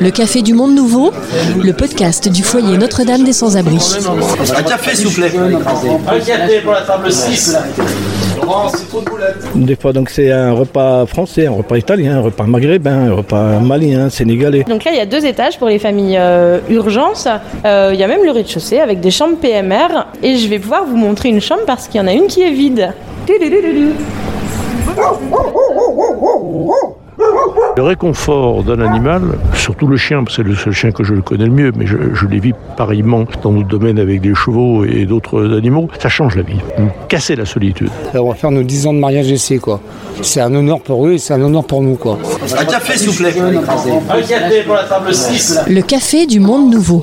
Le Café du Monde Nouveau, le podcast du foyer Notre-Dame des Sans-Abri. Un café, s'il vous plaît. Un café pour la table 6. Des fois, donc c'est un repas français, un repas italien, un repas maghrébin, un repas malien, sénégalais. Donc là, il y a deux étages pour les familles euh, urgences. Euh, il y a même le rez-de-chaussée avec des chambres PMR. Et je vais pouvoir vous montrer une chambre parce qu'il y en a une qui est vide. Le réconfort d'un animal, surtout le chien, parce que c'est le seul chien que je le connais le mieux, mais je, je l'ai vu pareillement dans notre domaine avec des chevaux et d'autres animaux, ça change la vie. Casser la solitude. On va faire nos 10 ans de mariage essai, quoi. C'est un honneur pour eux et c'est un honneur pour nous, quoi. Un café, s'il vous plaît. Un café pour la table 6. Le Café du Monde Nouveau.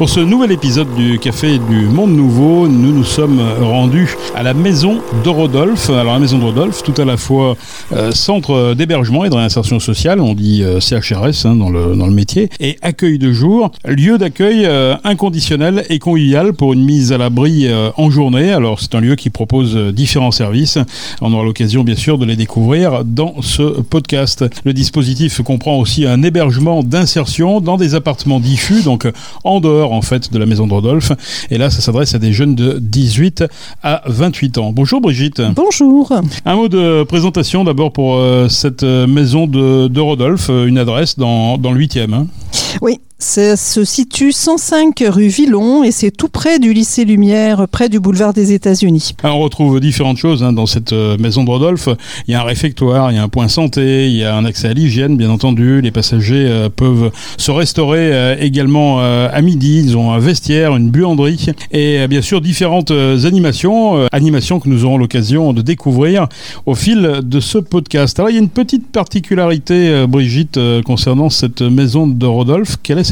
Pour ce nouvel épisode du Café du Monde Nouveau, nous nous sommes rendus à la maison de Rodolphe. Alors la maison de Rodolphe, tout à la fois euh, centre d'hébergement et de réinsertion sociale, on dit euh, CHRS hein, dans, le, dans le métier, et accueil de jour, lieu d'accueil euh, inconditionnel et convivial pour une mise à l'abri en journée. Alors c'est un lieu qui propose différents services. On aura l'occasion bien sûr de les découvrir dans ce podcast. Le dispositif comprend aussi un hébergement d'insertion dans des appartements diffus, donc en dehors en fait de la maison de Rodolphe. Et là, ça s'adresse à des jeunes de 18 à 28 ans. Bonjour Brigitte. Bonjour. Un mot de présentation d'abord pour euh, cette euh, maison de, de Rodolphe, euh, une adresse dans, dans le 8e. hein. Oui, ça se situe 105 rue Villon et c'est tout près du lycée Lumière, près du boulevard des États-Unis. On retrouve différentes choses hein, dans cette euh, maison de Rodolphe. Il y a un réfectoire, il y a un point santé, il y a un accès à l'hygiène, bien entendu. Les passagers euh, peuvent se restaurer euh, également à midi. Ils ont un vestiaire, une buanderie et bien sûr différentes animations, animations que nous aurons l'occasion de découvrir au fil de ce podcast. Alors, il y a une petite particularité, Brigitte, concernant cette maison de Rodolphe. Quelle est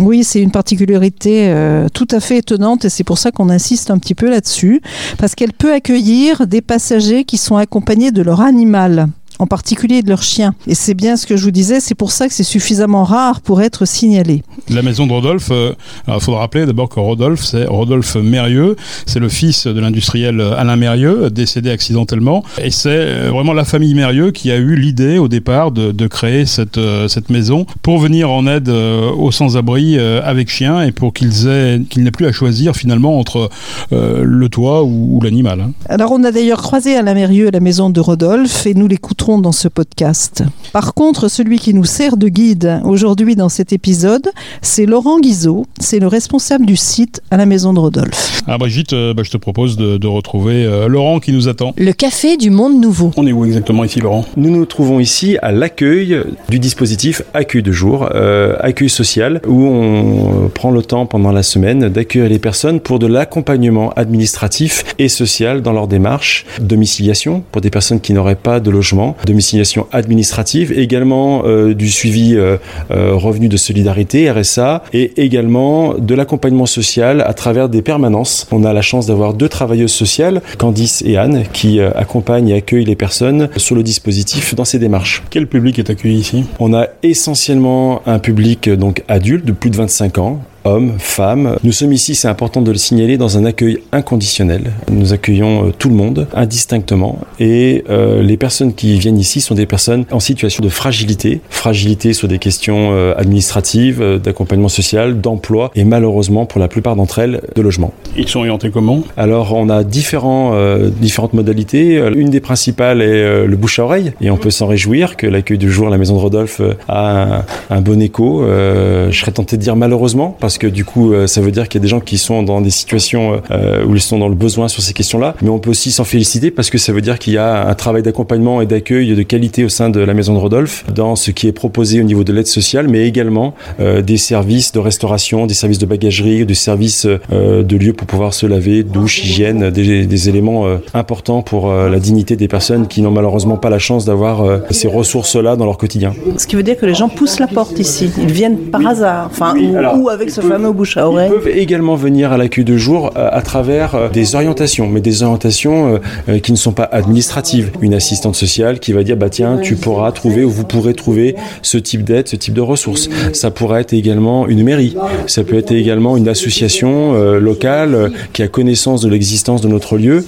Oui, c'est une particularité euh, tout à fait étonnante et c'est pour ça qu'on insiste un petit peu là-dessus, parce qu'elle peut accueillir des passagers qui sont accompagnés de leur animal en particulier de leur chien. Et c'est bien ce que je vous disais, c'est pour ça que c'est suffisamment rare pour être signalé. La maison de Rodolphe, euh, alors il faudra rappeler d'abord que Rodolphe, c'est Rodolphe Mérieux, c'est le fils de l'industriel Alain Mérieux, décédé accidentellement, et c'est euh, vraiment la famille Mérieux qui a eu l'idée au départ de, de créer cette, euh, cette maison pour venir en aide euh, aux sans-abri euh, avec chien et pour qu'ils aient qu'ils n'aient plus à choisir finalement entre euh, le toit ou, ou l'animal. hein. Alors on a d'ailleurs croisé Alain Mérieux à la maison de Rodolphe et nous dans ce podcast. Par contre, celui qui nous sert de guide aujourd'hui dans cet épisode, c'est Laurent Guizot, c'est le responsable du site à la maison de Rodolphe. Alors Brigitte, euh, bah, je te propose de, de retrouver euh, Laurent qui nous attend. Le Café du Monde Nouveau. On est où exactement ici Laurent? Nous nous trouvons ici à l'accueil du dispositif Accueil de jour, euh, accueil social, où on prend le temps pendant la semaine d'accueillir les personnes pour de l'accompagnement administratif et social dans leur démarche, domiciliation pour des personnes qui n'auraient pas de logement, domiciliation administrative, également euh, du suivi euh, euh, revenu de solidarité, RSA, et également de l'accompagnement social à travers des permanences. On a la chance d'avoir deux travailleuses sociales, Candice et Anne, qui accompagnent et accueillent les personnes sur le dispositif dans ces démarches. Quel public est accueilli ici? On a essentiellement un public donc adulte de plus de 25 ans, hommes, femmes. Nous sommes ici, c'est important de le signaler, dans un accueil inconditionnel. Nous accueillons euh, tout le monde indistinctement et euh, les personnes qui viennent ici sont des personnes en situation de fragilité, fragilité sur des questions euh, administratives, euh, d'accompagnement social, d'emploi et malheureusement pour la plupart d'entre elles de logement. Ils sont orientés comment? Alors on a différents, différentes modalités. Une des principales est le bouche à oreille et on peut s'en réjouir que l'accueil du jour à la maison de Rodolphe a un, un bon écho. Je serais tenté de dire malheureusement parce que du coup euh, ça veut dire qu'il y a des gens qui sont dans des situations euh, où ils sont dans le besoin sur ces questions-là. Mais on peut aussi s'en féliciter parce que ça veut dire qu'il y a un travail d'accompagnement et d'accueil de qualité au sein de la maison de Rodolphe dans ce qui est proposé au niveau de l'aide sociale, mais également euh, des services de restauration, des services de bagagerie, des services euh, de lieux pour pouvoir se laver, douche, hygiène, des, des éléments euh, importants pour euh, la dignité des personnes qui n'ont malheureusement pas la chance d'avoir euh, ces ressources-là dans leur quotidien. Ce qui veut dire que les gens poussent la porte ici. Ils viennent par hasard, enfin, ou, ou avec ce fameux bouche à oreille. Ils peuvent également venir à l'accueil de jour euh, à travers euh, des orientations, mais des orientations euh, qui ne sont pas administratives. Une assistante sociale qui va dire bah tiens, tu pourras trouver ou vous pourrez trouver ce type d'aide, ce type de ressources. Ça pourrait être également une mairie, ça peut être également une association euh, locale euh, qui a connaissance de l'existence de notre lieu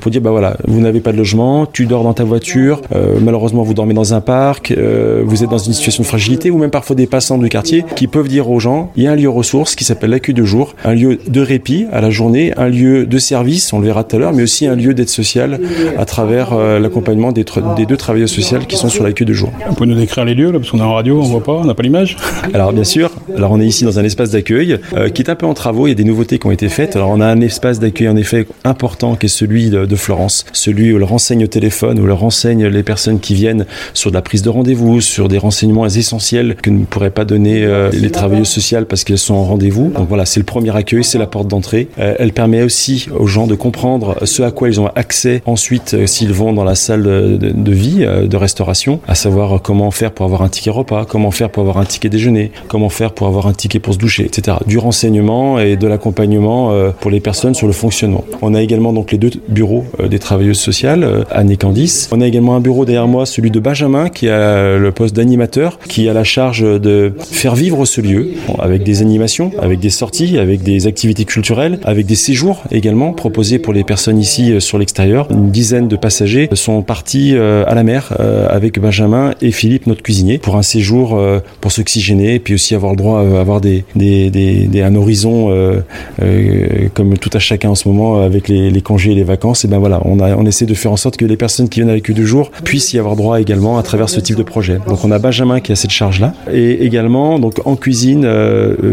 pour dire bah voilà, vous n'avez pas de logement, tu dors dans ta voiture, malheureusement vous dormez dans un parc, vous êtes dans une situation de fragilité ou même parfois des passants du quartier qui peuvent dire aux gens il y a un lieu ressource qui s'appelle l'accueil de jour, un lieu de répit à la journée, un lieu de service, on le verra tout à l'heure, mais aussi un lieu d'aide sociale à travers euh, l'accompagnement des, tra- des deux travailleurs sociaux qui sont sur l'accueil de jour. Vous pouvez nous décrire les lieux, là, parce qu'on est en radio, on voit pas, on n'a pas l'image. Alors bien sûr, alors on est ici dans un espace d'accueil euh, qui est un peu en travaux, il y a des nouveautés qui ont été faites. Alors on a un espace d'accueil en effet important qui est celui de, de Florence, celui où elle renseigne au téléphone, où elle renseigne les personnes qui viennent sur de la prise de rendez-vous, sur des renseignements essentiels que ne pourraient pas donner euh, les travailleuses sociales parce qu'elles sont en rendez-vous. Donc voilà, c'est le premier accueil, c'est la porte d'entrée. Euh, elle permet aussi aux gens de comprendre ce à quoi ils ont accès ensuite euh, s'ils vont dans la salle de, vie, euh, de restauration, à savoir comment faire pour avoir un ticket repas, comment faire pour avoir un ticket déjeuner, comment faire pour avoir un ticket pour se doucher, etc. Du renseignement et de l'accompagnement pour les personnes sur le fonctionnement. On a également donc les deux bureaux des travailleuses sociales, Anne et Candice. On a également un bureau derrière moi, celui de Benjamin, qui a le poste d'animateur, qui a la charge de faire vivre ce lieu avec des animations, avec des sorties, avec des activités culturelles, avec des séjours également proposés pour les personnes ici euh, sur l'extérieur. Une dizaine de passagers sont partis euh, à la mer euh, avec Benjamin et Philippe, notre cuisinier, pour un séjour pour s'oxygéner et puis aussi avoir le droit à avoir des, des, des- un horizon comme tout à chacun en ce moment avec les, congés et les vacances. Et ben voilà, on, a, on essaie de faire en sorte que les personnes qui viennent avec eux deux jours puissent y avoir droit également à travers ce type de projet. Donc on a Benjamin qui a cette charge-là et également donc en cuisine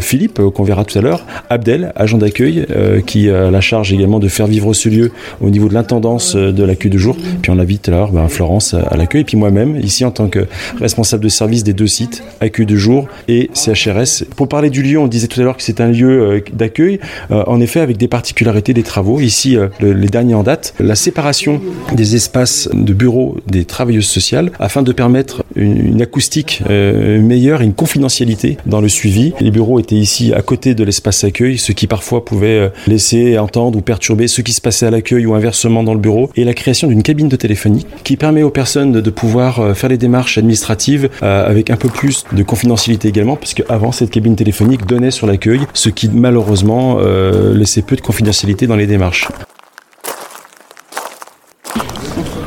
Philippe euh, qu'on verra tout à l'heure, Abdel, agent d'accueil euh, qui a la charge également de faire vivre ce lieu au niveau de l'intendance euh, de l'accueil de jour. Puis on à l'heure, ben, Florence à l'accueil et puis moi-même ici en tant que responsable de service des deux sites, accueil de jour et CHRS. Pour parler du lieu, on disait tout à l'heure que c'est un lieu d'accueil, en effet avec des particularités des travaux. Ici, le- les derniers en date, la séparation des espaces de bureaux des travailleuses sociales afin de permettre une, acoustique meilleure et une confidentialité dans le suivi. Les bureaux étaient ici à côté de l'espace accueil, ce qui parfois pouvait euh, laisser entendre ou perturber ce qui se passait à l'accueil ou inversement dans le bureau. Et la création d'une cabine de téléphonie qui permet aux personnes de, pouvoir euh, faire les démarches administratives euh, avec un peu plus de confidentialité également, parce qu'avant cette cabine téléphonique donnait sur l'accueil, ce qui malheureusement laissait peu de confidentialité dans les démarches.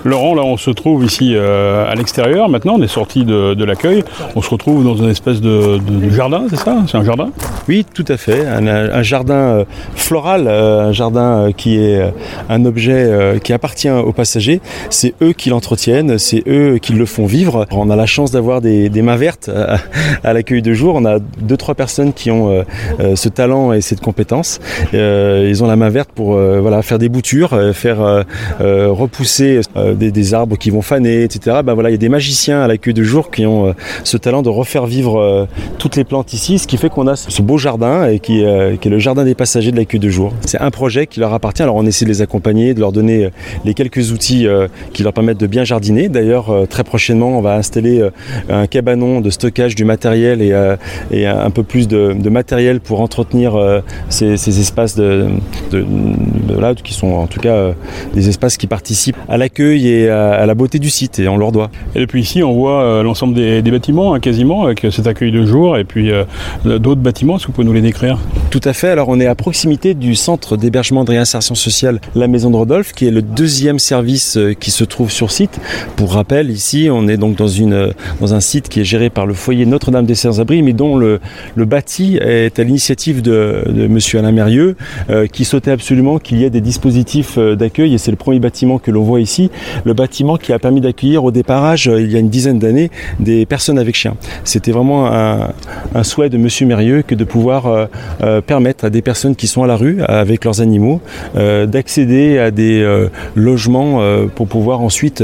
Laurent, là, on se trouve ici euh, à l'extérieur. Maintenant, on est sorti de, l'accueil. On se retrouve dans une espèce de, jardin, c'est ça? C'est un jardin? Oui, tout à fait. Un, jardin euh, floral, euh, un jardin euh, qui est euh, un objet euh, qui appartient aux passagers. C'est eux qui l'entretiennent, c'est eux qui le font vivre. On a la chance d'avoir des, mains vertes à, l'accueil de jour. On a deux, trois personnes qui ont euh, euh, ce talent et cette compétence. Euh, ils ont la main verte pour euh, faire des boutures, euh, faire euh, euh, repousser euh, des, arbres qui vont faner, etc. Ben voilà, il y a des magiciens à l'accueil de jour qui ont euh, ce talent de refaire vivre euh, toutes les plantes ici, ce qui fait qu'on a ce beau jardin et qui, euh, qui est le jardin des passagers de l'accueil de jour. C'est un projet qui leur appartient. Alors on essaie de les accompagner, de leur donner les quelques outils qui leur permettent de bien jardiner. D'ailleurs, très prochainement, on va installer un cabanon de stockage du matériel et, un peu plus de, matériel pour entretenir ces, ces espaces de, de- qui sont en tout cas des espaces qui participent à l'accueil et à, à la beauté du site et on leur doit. Et depuis ici, on voit euh, l'ensemble des, des bâtiments, hein, quasiment, avec euh, cet accueil de jour, et puis euh, d'autres bâtiments. Est-ce que vous pouvez nous les décrire Tout à fait. Alors on est à proximité du centre d'hébergement de réinsertion sociale La Maison de Rodolphe, qui est le deuxième service euh, qui se trouve sur site. Pour rappel, ici, on est donc dans, une, euh, dans un site qui est géré par le foyer Notre-Dame des Sans-Abris, mais dont le, le bâti est à l'initiative de, de Monsieur Alain Mérieux, euh, qui souhaitait absolument qu'il y ait des dispositifs euh, d'accueil. Et c'est le premier bâtiment que l'on voit ici, le bâtiment qui a permis d'accueillir au départage, euh, il y a une dizaine d'années, des personnes avec chiens. C'était vraiment un, souhait de Monsieur Mérieux que de pouvoir euh, euh, permettre à des personnes qui sont à la rue avec leurs animaux d'accéder à des logements pour pouvoir ensuite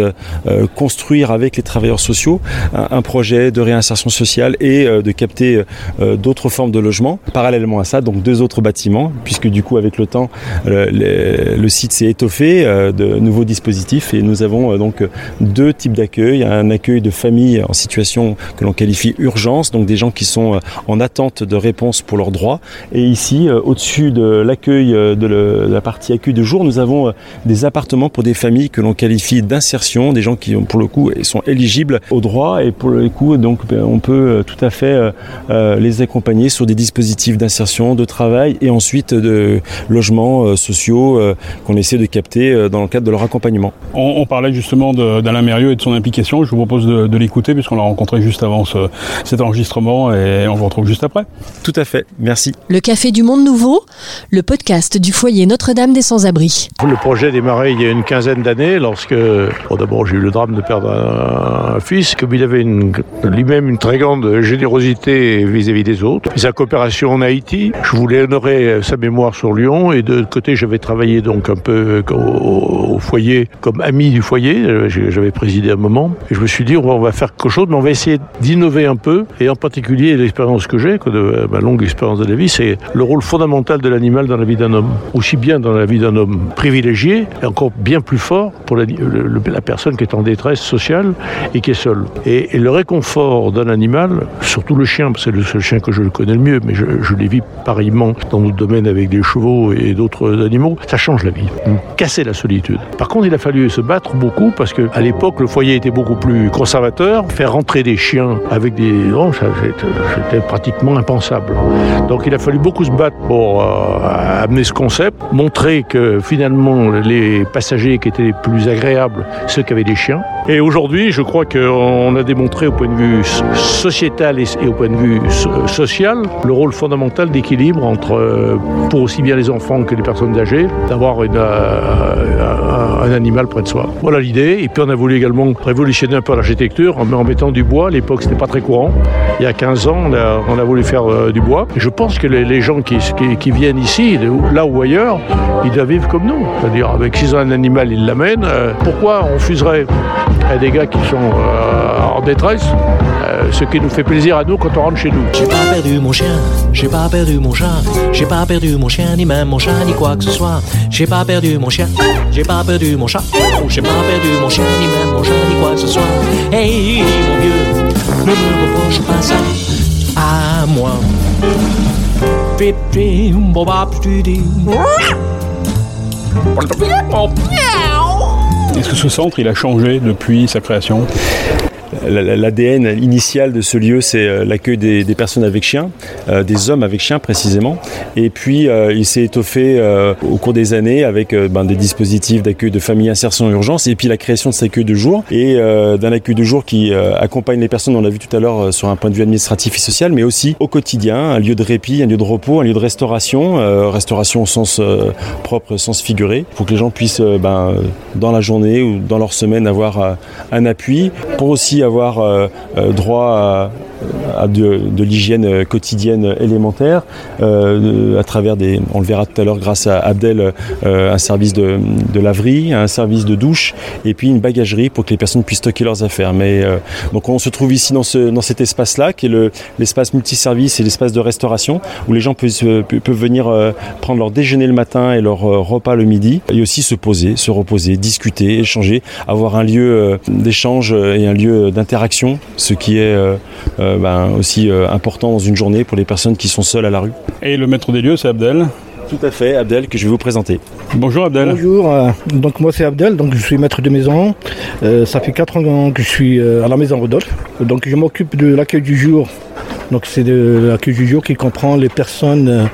construire avec les travailleurs sociaux un, projet de réinsertion sociale et de capter d'autres formes de logements. Parallèlement à ça, donc deux autres bâtiments, puisque du coup avec le temps le, site s'est étoffé de nouveaux dispositifs et nous avons euh, donc deux types d'accueil. Un accueil de famille en situation que l'on qualifie urgence, donc des gens qui sont euh, en attente de réponse pour leurs droits. Et ici, euh, au-dessus de l'accueil euh, de, la partie accueil de jour, nous avons euh, des appartements pour des familles que l'on qualifie d'insertion, des gens qui, pour le coup, sont éligibles aux droits et pour le coup, donc, ben, on peut euh, tout à fait euh, euh, les accompagner sur des dispositifs d'insertion, de travail et ensuite de logements euh, sociaux euh, qu'on essaie de capter euh, dans le cadre de leur accompagnement. On parlait justement d'Alain Mérieux et de son implication. Je vous propose de, de l'écouter puisqu'on l'a rencontré juste avant ce- cet enregistrement et on vous retrouve juste après. Tout à fait, merci. Le Café du Monde Nouveau, le podcast du foyer Notre-Dame des Sans-Abri. Le projet démarrait il y a une quinzaine d'années lorsque, bon, d'abord j'ai eu le drame de perdre un, un fils, comme il avait lui-même une très grande générosité vis-à-vis des autres. Et sa coopération en Haïti, je voulais honorer sa mémoire sur Lyon et de l'autre côté j'avais travaillé donc un peu au, au foyer comme ami du foyer, Euh, j'avais présidé un moment et je me suis dit on va, faire quelque chose mais on va essayer d'innover un peu et en particulier l'expérience que j'ai, de ma longue expérience de la vie, c'est le rôle fondamental de l'animal dans la vie d'un homme, aussi bien dans la vie d'un homme privilégié et encore bien plus fort pour la, personne qui est en détresse sociale et qui est seule. Et, le réconfort d'un animal, surtout le chien, c'est le seul chien que je connais le mieux, mais je, je l'ai vu pareillement dans notre domaine avec des chevaux et d'autres animaux, ça change la vie. Casser la solitude. Par contre, il a fallu se battre beaucoup parce que à l'époque, le foyer était beaucoup plus conservateur. Faire rentrer des chiens avec des... Non, ça, c'était pratiquement impensable. Donc il a fallu beaucoup se battre pour euh, amener ce concept, montrer que finalement les passagers qui étaient les plus agréables, ceux qui avaient des chiens. Et aujourd'hui, je crois qu'on a démontré au point de vue sociétal et, au point de vue so- social le rôle fondamental d'équilibre entre, euh, pour aussi bien les enfants que les personnes âgées, d'avoir une, euh, un, animal près de soi. Voilà l'idée. Et puis on a voulu également révolutionner un peu l'architecture en, mettant du bois. À l'époque, c'était pas très courant. Il y a 15 ans, on a, voulu faire euh, du bois. Et je pense que les, gens qui, viennent ici, là ou ailleurs, ils doivent vivre comme nous. C'est-à-dire, avec s'ils ont un animal, ils l'amènent. Euh, pourquoi on refuserait à des gars qui sont euh, en détresse ce qui nous fait plaisir à nous quand on rentre chez nous? J'ai pas perdu mon chien, j'ai pas perdu mon chat, j'ai pas perdu mon chien, ni même mon chat, ni quoi que ce soit. J'ai pas perdu mon chien, j'ai pas perdu mon chat, oh, j'ai pas perdu mon chien, ni même mon chat, ni quoi que ce soit. Hey, mon vieux, ne me reproche pas ça à moi. Est-ce que ce centre, il a changé depuis sa création? L'ADN initial de ce lieu, c'est euh, l'accueil des, personnes avec chiens, euh, des hommes avec chiens précisément. Et puis, euh, il s'est étoffé au cours des années avec ben, des dispositifs d'accueil de famille insertion urgence, et puis la création de cet accueil de jour, et d'un accueil de jour qui accompagne les personnes, on l'a vu tout à l'heure, sur un point de vue administratif et social, mais aussi au quotidien, un lieu de répit, un lieu de repos, un lieu de restauration, restauration au sens propre, sens figuré, pour que les gens puissent, ben, dans la journée ou dans leur semaine, avoir un appui, pour aussi avoir euh, euh, droit à de, l'hygiène euh, quotidienne élémentaire, euh, à travers des, on le verra tout à l'heure grâce à Abdel, euh, un service de, de laverie, un service de douche, et puis une bagagerie pour que les personnes puissent stocker leurs affaires. Mais euh, donc on se trouve ici dans, ce, dans cet espace-là, qui est le- l'espace multiservice et l'espace de restauration, où les gens peuvent, peuvent venir euh, prendre leur déjeuner le matin et leur euh, repas le midi, et aussi se poser, se reposer, discuter, échanger, avoir un lieu euh, d'échange et un lieu d'interaction, ce qui est euh, euh, ben, aussi euh, important dans une journée pour les personnes qui sont seules à la rue. Et le maître des lieux, c'est Abdel Tout à fait, Abdel, que je vais vous présenter. Bonjour Abdel. Bonjour, euh, donc moi c'est Abdel, donc je suis maître de maison. Euh, ça fait 4 ans que je suis euh, à la maison Rodolphe. Donc je m'occupe de l'accueil du jour. Donc c'est de l'accueil du jour qui comprend les personnes euh,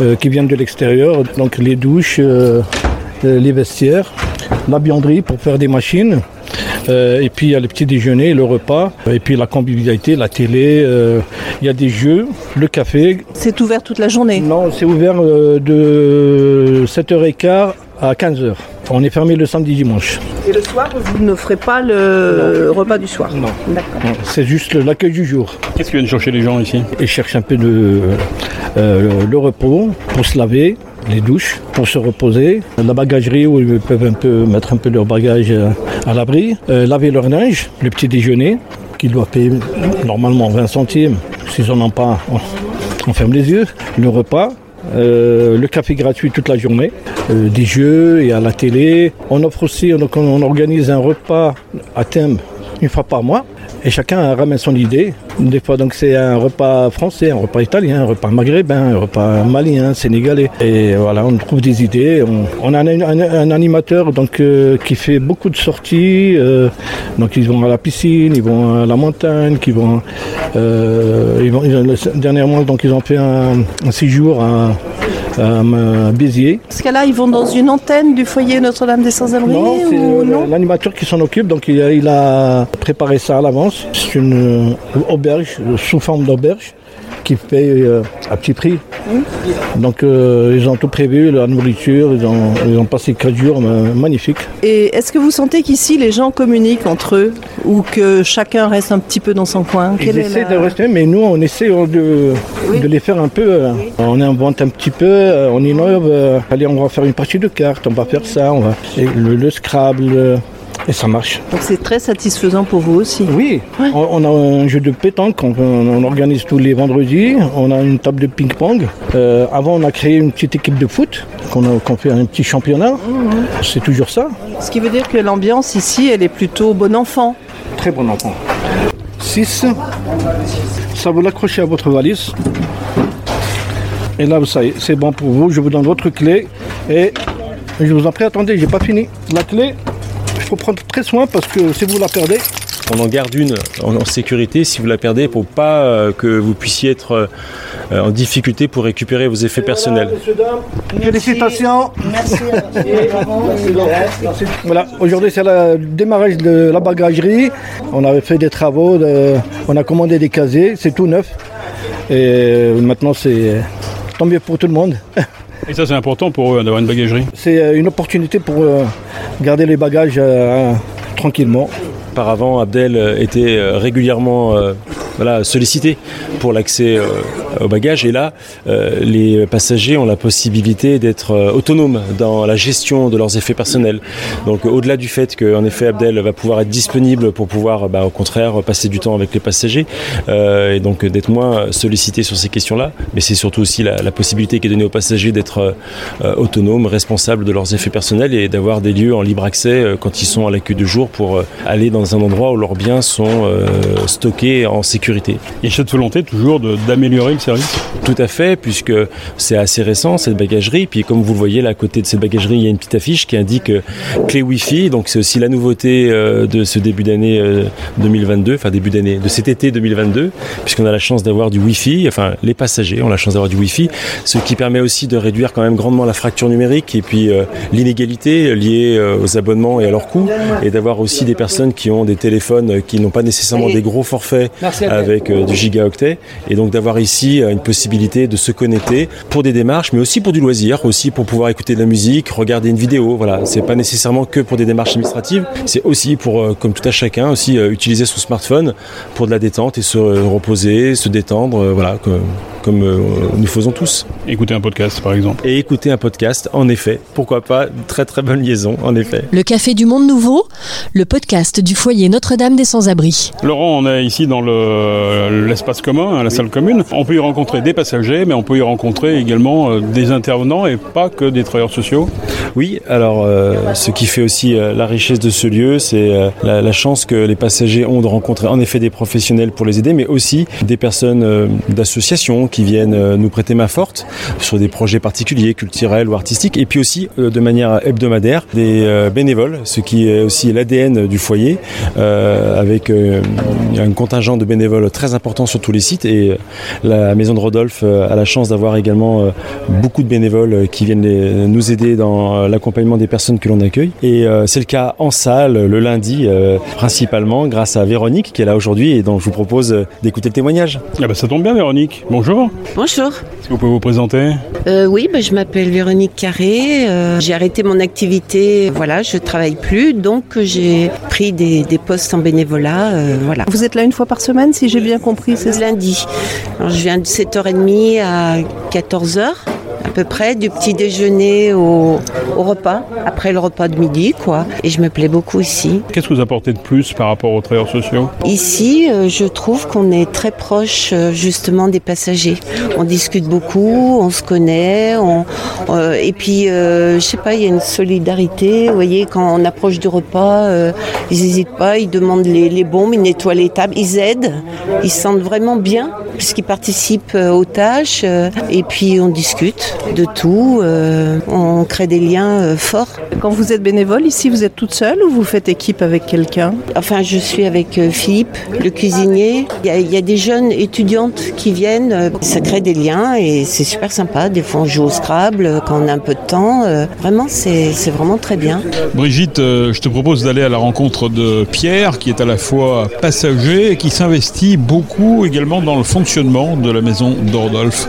euh, qui viennent de l'extérieur, donc les douches, euh, euh, les vestiaires, la bianderie pour faire des machines. Euh, et puis il y a le petit déjeuner, le repas, et puis la convivialité, la télé, euh, il y a des jeux, le café. C'est ouvert toute la journée? Non, c'est ouvert euh, de 7h15 à 15h. On est fermé le samedi dimanche. Et le soir, vous ne ferez pas le repas du soir? Non. D'accord. C'est juste l'accueil du jour. Qu'est-ce qui vient de chercher les gens ici? Ils cherchent un peu de, euh, le repos pour se laver, les douches pour se reposer, la bagagerie où ils peuvent un peu mettre un peu leur bagage euh, à l'abri, euh, laver leur linge, le petit déjeuner qu'ils doivent payer normalement 20 centimes. S'ils n'en ont pas, on, ferme les yeux. Le repas euh, le café gratuit toute la journée, des jeux et à la télé. On offre aussi, on organise un repas à thème une fois par mois. Et chacun ramène son idée. Des fois, donc, c'est un repas français, un repas italien, un repas maghrébin, un repas malien, sénégalais. Et voilà, on trouve des idées. On, a un, animateur donc, euh, qui fait beaucoup de sorties. euh, donc, ils vont à la piscine, ils vont à la montagne, vont, euh, dernièrement, donc, ils ont fait un, un séjour à, à, à Béziers. Parce que là, ils vont dans une antenne du foyer Notre-Dame des Sans-Abri Non, c'est ou euh, non l'animateur qui s'en occupe, donc il a, il a préparé ça à l'avance. C'est une euh, auberge, euh, sous forme d'auberge, qui paye euh, à petit prix. Donc euh, ils ont tout prévu, la nourriture, ils ont, ils ont passé quatre jours euh, magnifiques. Et est-ce que vous sentez qu'ici, les gens communiquent entre eux ou que chacun reste un petit peu dans son coin? Ils Quelle essaient la- de rester, mais nous on essaie euh, de, de les faire un peu. euh, on invente un petit peu, euh, on innove. euh, allez, on va faire une partie de cartes, on va faire ça, on va le, le Scrabble, et ça marche. Donc c'est très satisfaisant pour vous aussi. Oui, on, on a un jeu de pétanque qu'on on organise tous les vendredis. On a une table de ping-pong. Euh, avant, on a créé une petite équipe de foot qu'on fait un petit championnat. C'est toujours ça. Ce qui veut dire que l'ambiance ici, elle est plutôt bon enfant. Très bon enfant. 6. Ça vous l'accrochez à votre valise. Et là, ça y est, c'est bon pour vous. Je vous donne votre clé. Et je vous en prie, attendez, j'ai pas fini. La clé, il faut prendre très soin parce que si vous la perdez, On en garde une en, en sécurité si vous la perdez pour pas euh, que vous puissiez être euh, en difficulté pour récupérer vos effets personnels. Félicitations. Voilà, aujourd'hui c'est le démarrage de la bagagerie. On avait fait des travaux, de- on a commandé des casiers, c'est tout neuf. Et maintenant c'est tant mieux pour tout le monde. Et ça, c'est important pour eux d'avoir une bagagerie. C'est euh, une opportunité pour garder les bagages euh, tranquillement. Auparavant, Abdel euh, était euh, régulièrement euh, voilà, sollicité pour l'accès euh, aux bagages. Et là, euh, les passagers ont la possibilité d'être euh, autonomes dans la gestion de leurs effets personnels. Donc, au-delà du fait qu'en effet, Abdel va pouvoir être disponible pour pouvoir, bah, au contraire, passer du temps avec les passagers et donc d'être moins sollicité sur ces questions-là, mais c'est surtout aussi la, possibilité qui est donnée aux passagers d'être autonomes, responsables de leurs effets personnels et d'avoir des lieux en libre accès quand ils sont à l'accueil du jour pour aller dans un endroit où leurs biens sont stockés en sécurité. A cette volonté toujours d'améliorer le service. Tout à fait, puisque c'est assez récent cette bagagerie. Puis comme vous le voyez là à côté de cette bagagerie, il y a une petite affiche qui indique euh, clé Wi-Fi. Donc c'est aussi la nouveauté euh, de ce début d'année euh, 2022, enfin début d'année de cet été 2022, puisqu'on a la chance d'avoir du Wi-Fi. Enfin les passagers ont la chance d'avoir du Wi-Fi, ce qui permet aussi de réduire quand même grandement la fracture numérique et puis euh, l'inégalité liée euh, aux abonnements et à leurs coûts, et d'avoir aussi des personnes qui ont des téléphones euh, qui n'ont pas nécessairement des gros forfaits avec euh, du gigaoctet, et donc d'avoir ici euh, une possibilité de se connecter pour des démarches, mais aussi pour du loisir, aussi pour pouvoir écouter de la musique, regarder une vidéo. Voilà, c'est pas nécessairement que pour des démarches administratives, c'est aussi pour, euh, comme tout à chacun, aussi utiliser son smartphone pour de la détente et se reposer, se détendre, voilà, comme euh, nous faisons tous. Écouter un podcast, par exemple. Et écouter un podcast, en effet, pourquoi pas, très très bonne liaison, en effet. Le Café du Monde Nouveau, le podcast du foyer Notre-Dame des Sans-Abri. Laurent, on est ici dans le- l'espace commun, hein, la salle commune. On peut y rencontrer des passagers, mais on peut y rencontrer également euh, des intervenants et pas que des travailleurs sociaux. Oui, alors euh, ce qui fait aussi euh, la richesse de ce lieu, c'est euh, la, la chance que les passagers ont de rencontrer en effet des professionnels pour les aider, mais aussi des personnes euh, d'associations qui viennent euh, nous prêter main forte sur des projets particuliers, culturels ou artistiques, et puis aussi euh, de manière hebdomadaire des euh, bénévoles, ce qui est aussi l'ADN du foyer, avec un contingent de bénévoles très important sur tous les sites, et la maison de Rodolphe a la chance d'avoir également beaucoup de bénévoles qui viennent nous aider dans l'accompagnement des personnes que l'on accueille. Et c'est le cas en salle le lundi, principalement grâce à Véronique qui est là aujourd'hui et dont je vous propose d'écouter le témoignage. Ah bah ça tombe bien, Véronique. Bonjour. Bonjour. Est-ce que vous pouvez vous présenter Euh, oui, bah, je m'appelle Véronique Carré. euh, j'ai arrêté mon activité. Voilà, je travaille plus, donc euh, j'ai pris des, des postes en bénévolat. euh, voilà. Vous êtes là une fois par semaine, si j'ai bien compris, c'est Lundi. Alors, je viens de 7h30 à 14h à peu près, du petit déjeuner au, au repas, après le repas de midi, quoi. Et je me plais beaucoup ici. Qu'est-ce que vous apportez de plus par rapport aux travailleurs sociaux? Ici, euh, je trouve qu'on est très proche euh, justement des passagers. On discute beaucoup, on se connaît, on, euh, et puis euh, je sais pas, il y a une solidarité. Vous voyez, quand on approche du repas, euh, ils n'hésitent pas, ils demandent les, les bombes, ils nettoient les tables, ils aident, ils se sentent vraiment bien puisqu'ils participent aux tâches. et puis on discute de tout, euh, on crée des liens euh, forts. Quand vous êtes bénévole ici, vous êtes toute seule ou vous faites équipe avec quelqu'un? Enfin, je suis avec euh, Philippe, le cuisinier. Il y, a, il y a des jeunes étudiantes qui viennent. Ça crée des liens et c'est super sympa. Des fois, on joue au Scrabble quand on a un peu de temps. Euh, Vraiment, c'est c'est vraiment très bien. Brigitte, euh, je te propose d'aller à la rencontre de Pierre, qui est à la fois passager et qui s'investit beaucoup également dans le fonctionnement de la maison de Rodolphe.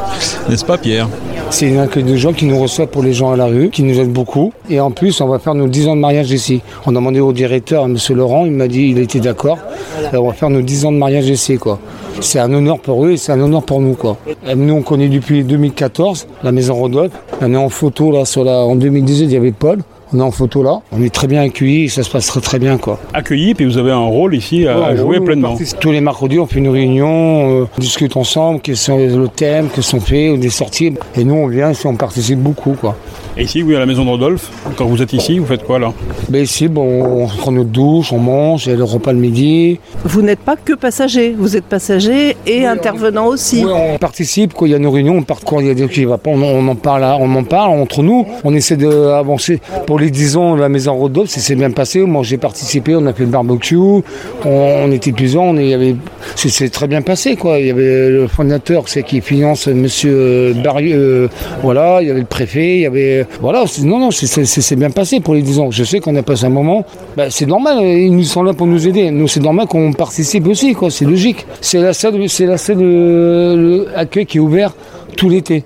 N'est-ce pas, Pierre? C'est un accueil de gens qui nous reçoivent pour les gens à la rue, qui nous aident beaucoup. Et en plus, on va faire nos 10 ans de mariage ici. On a demandé au directeur, à M. Laurent, il m'a dit il était d'accord. On va faire nos 10 ans de mariage ici, quoi. C'est un honneur pour eux et c'est un honneur pour nous. Et nous, on connaît depuis 2014 la maison Rodolphe. On est en photo, là, en 2018, il y avait Paul. On est en photo là. On est très bien accueillis ça se passe très très bien, quoi. Accueilli, puis vous avez un rôle ici à, à jouer oui, pleinement. Tous les mercredis, on fait une réunion, euh, on discute ensemble, quels sont le thème, quels sont faits, des sorties. Et nous, on vient ici, on participe beaucoup, quoi. Et ici, oui, à la maison de Rodolphe, quand vous êtes ici, vous faites quoi là Ben ici, bon, on prend notre douche, on mange, il y a le repas le midi. Vous n'êtes pas que passager, vous êtes passager et intervenant aussi. Ouais, on participe, quand il y a nos réunions, on part quand il y a des qui ne va pas, on, on en parle, on en parle entre nous. On essaie d'avancer. Pour les 10 ans, la maison Rodolphe, ça s'est bien passé. Moi, j'ai participé, on a fait le barbecue, on, on était plusieurs, on y avait, c'est c'est très bien passé, quoi. Il y avait le fondateur, c'est qui finance Monsieur Barrieux, euh, voilà, il y avait le préfet, il y avait, voilà, non, non, c'est- bien passé pour les 10 ans. Je sais qu'on a passé un moment, ben, c'est normal, ils nous sont là pour nous aider. Nous, c'est normal qu'on participe aussi, quoi. C'est logique. C'est la seule, c'est la euh, accueil qui est ouvert tout l'été.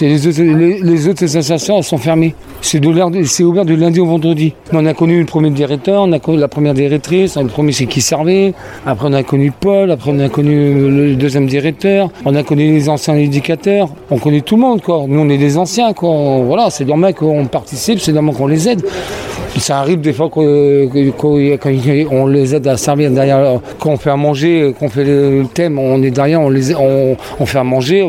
Les, autres- les, autres associations, sont fermées. C'est ouvert du lundi au vendredi. On a connu le premier directeur, on a connu la première directrice, le premier c'est qui servait. Après on a connu Paul, après on a connu le deuxième directeur, on a connu les anciens éducateurs. On connaît tout le monde quoi. Nous on est des anciens quoi. Voilà, c'est normal qu'on participe, c'est normal qu'on les aide. Ça arrive des fois qu'on- les aide à servir derrière, quand on fait à manger, qu'on fait le thème, on est derrière, on, fait à manger.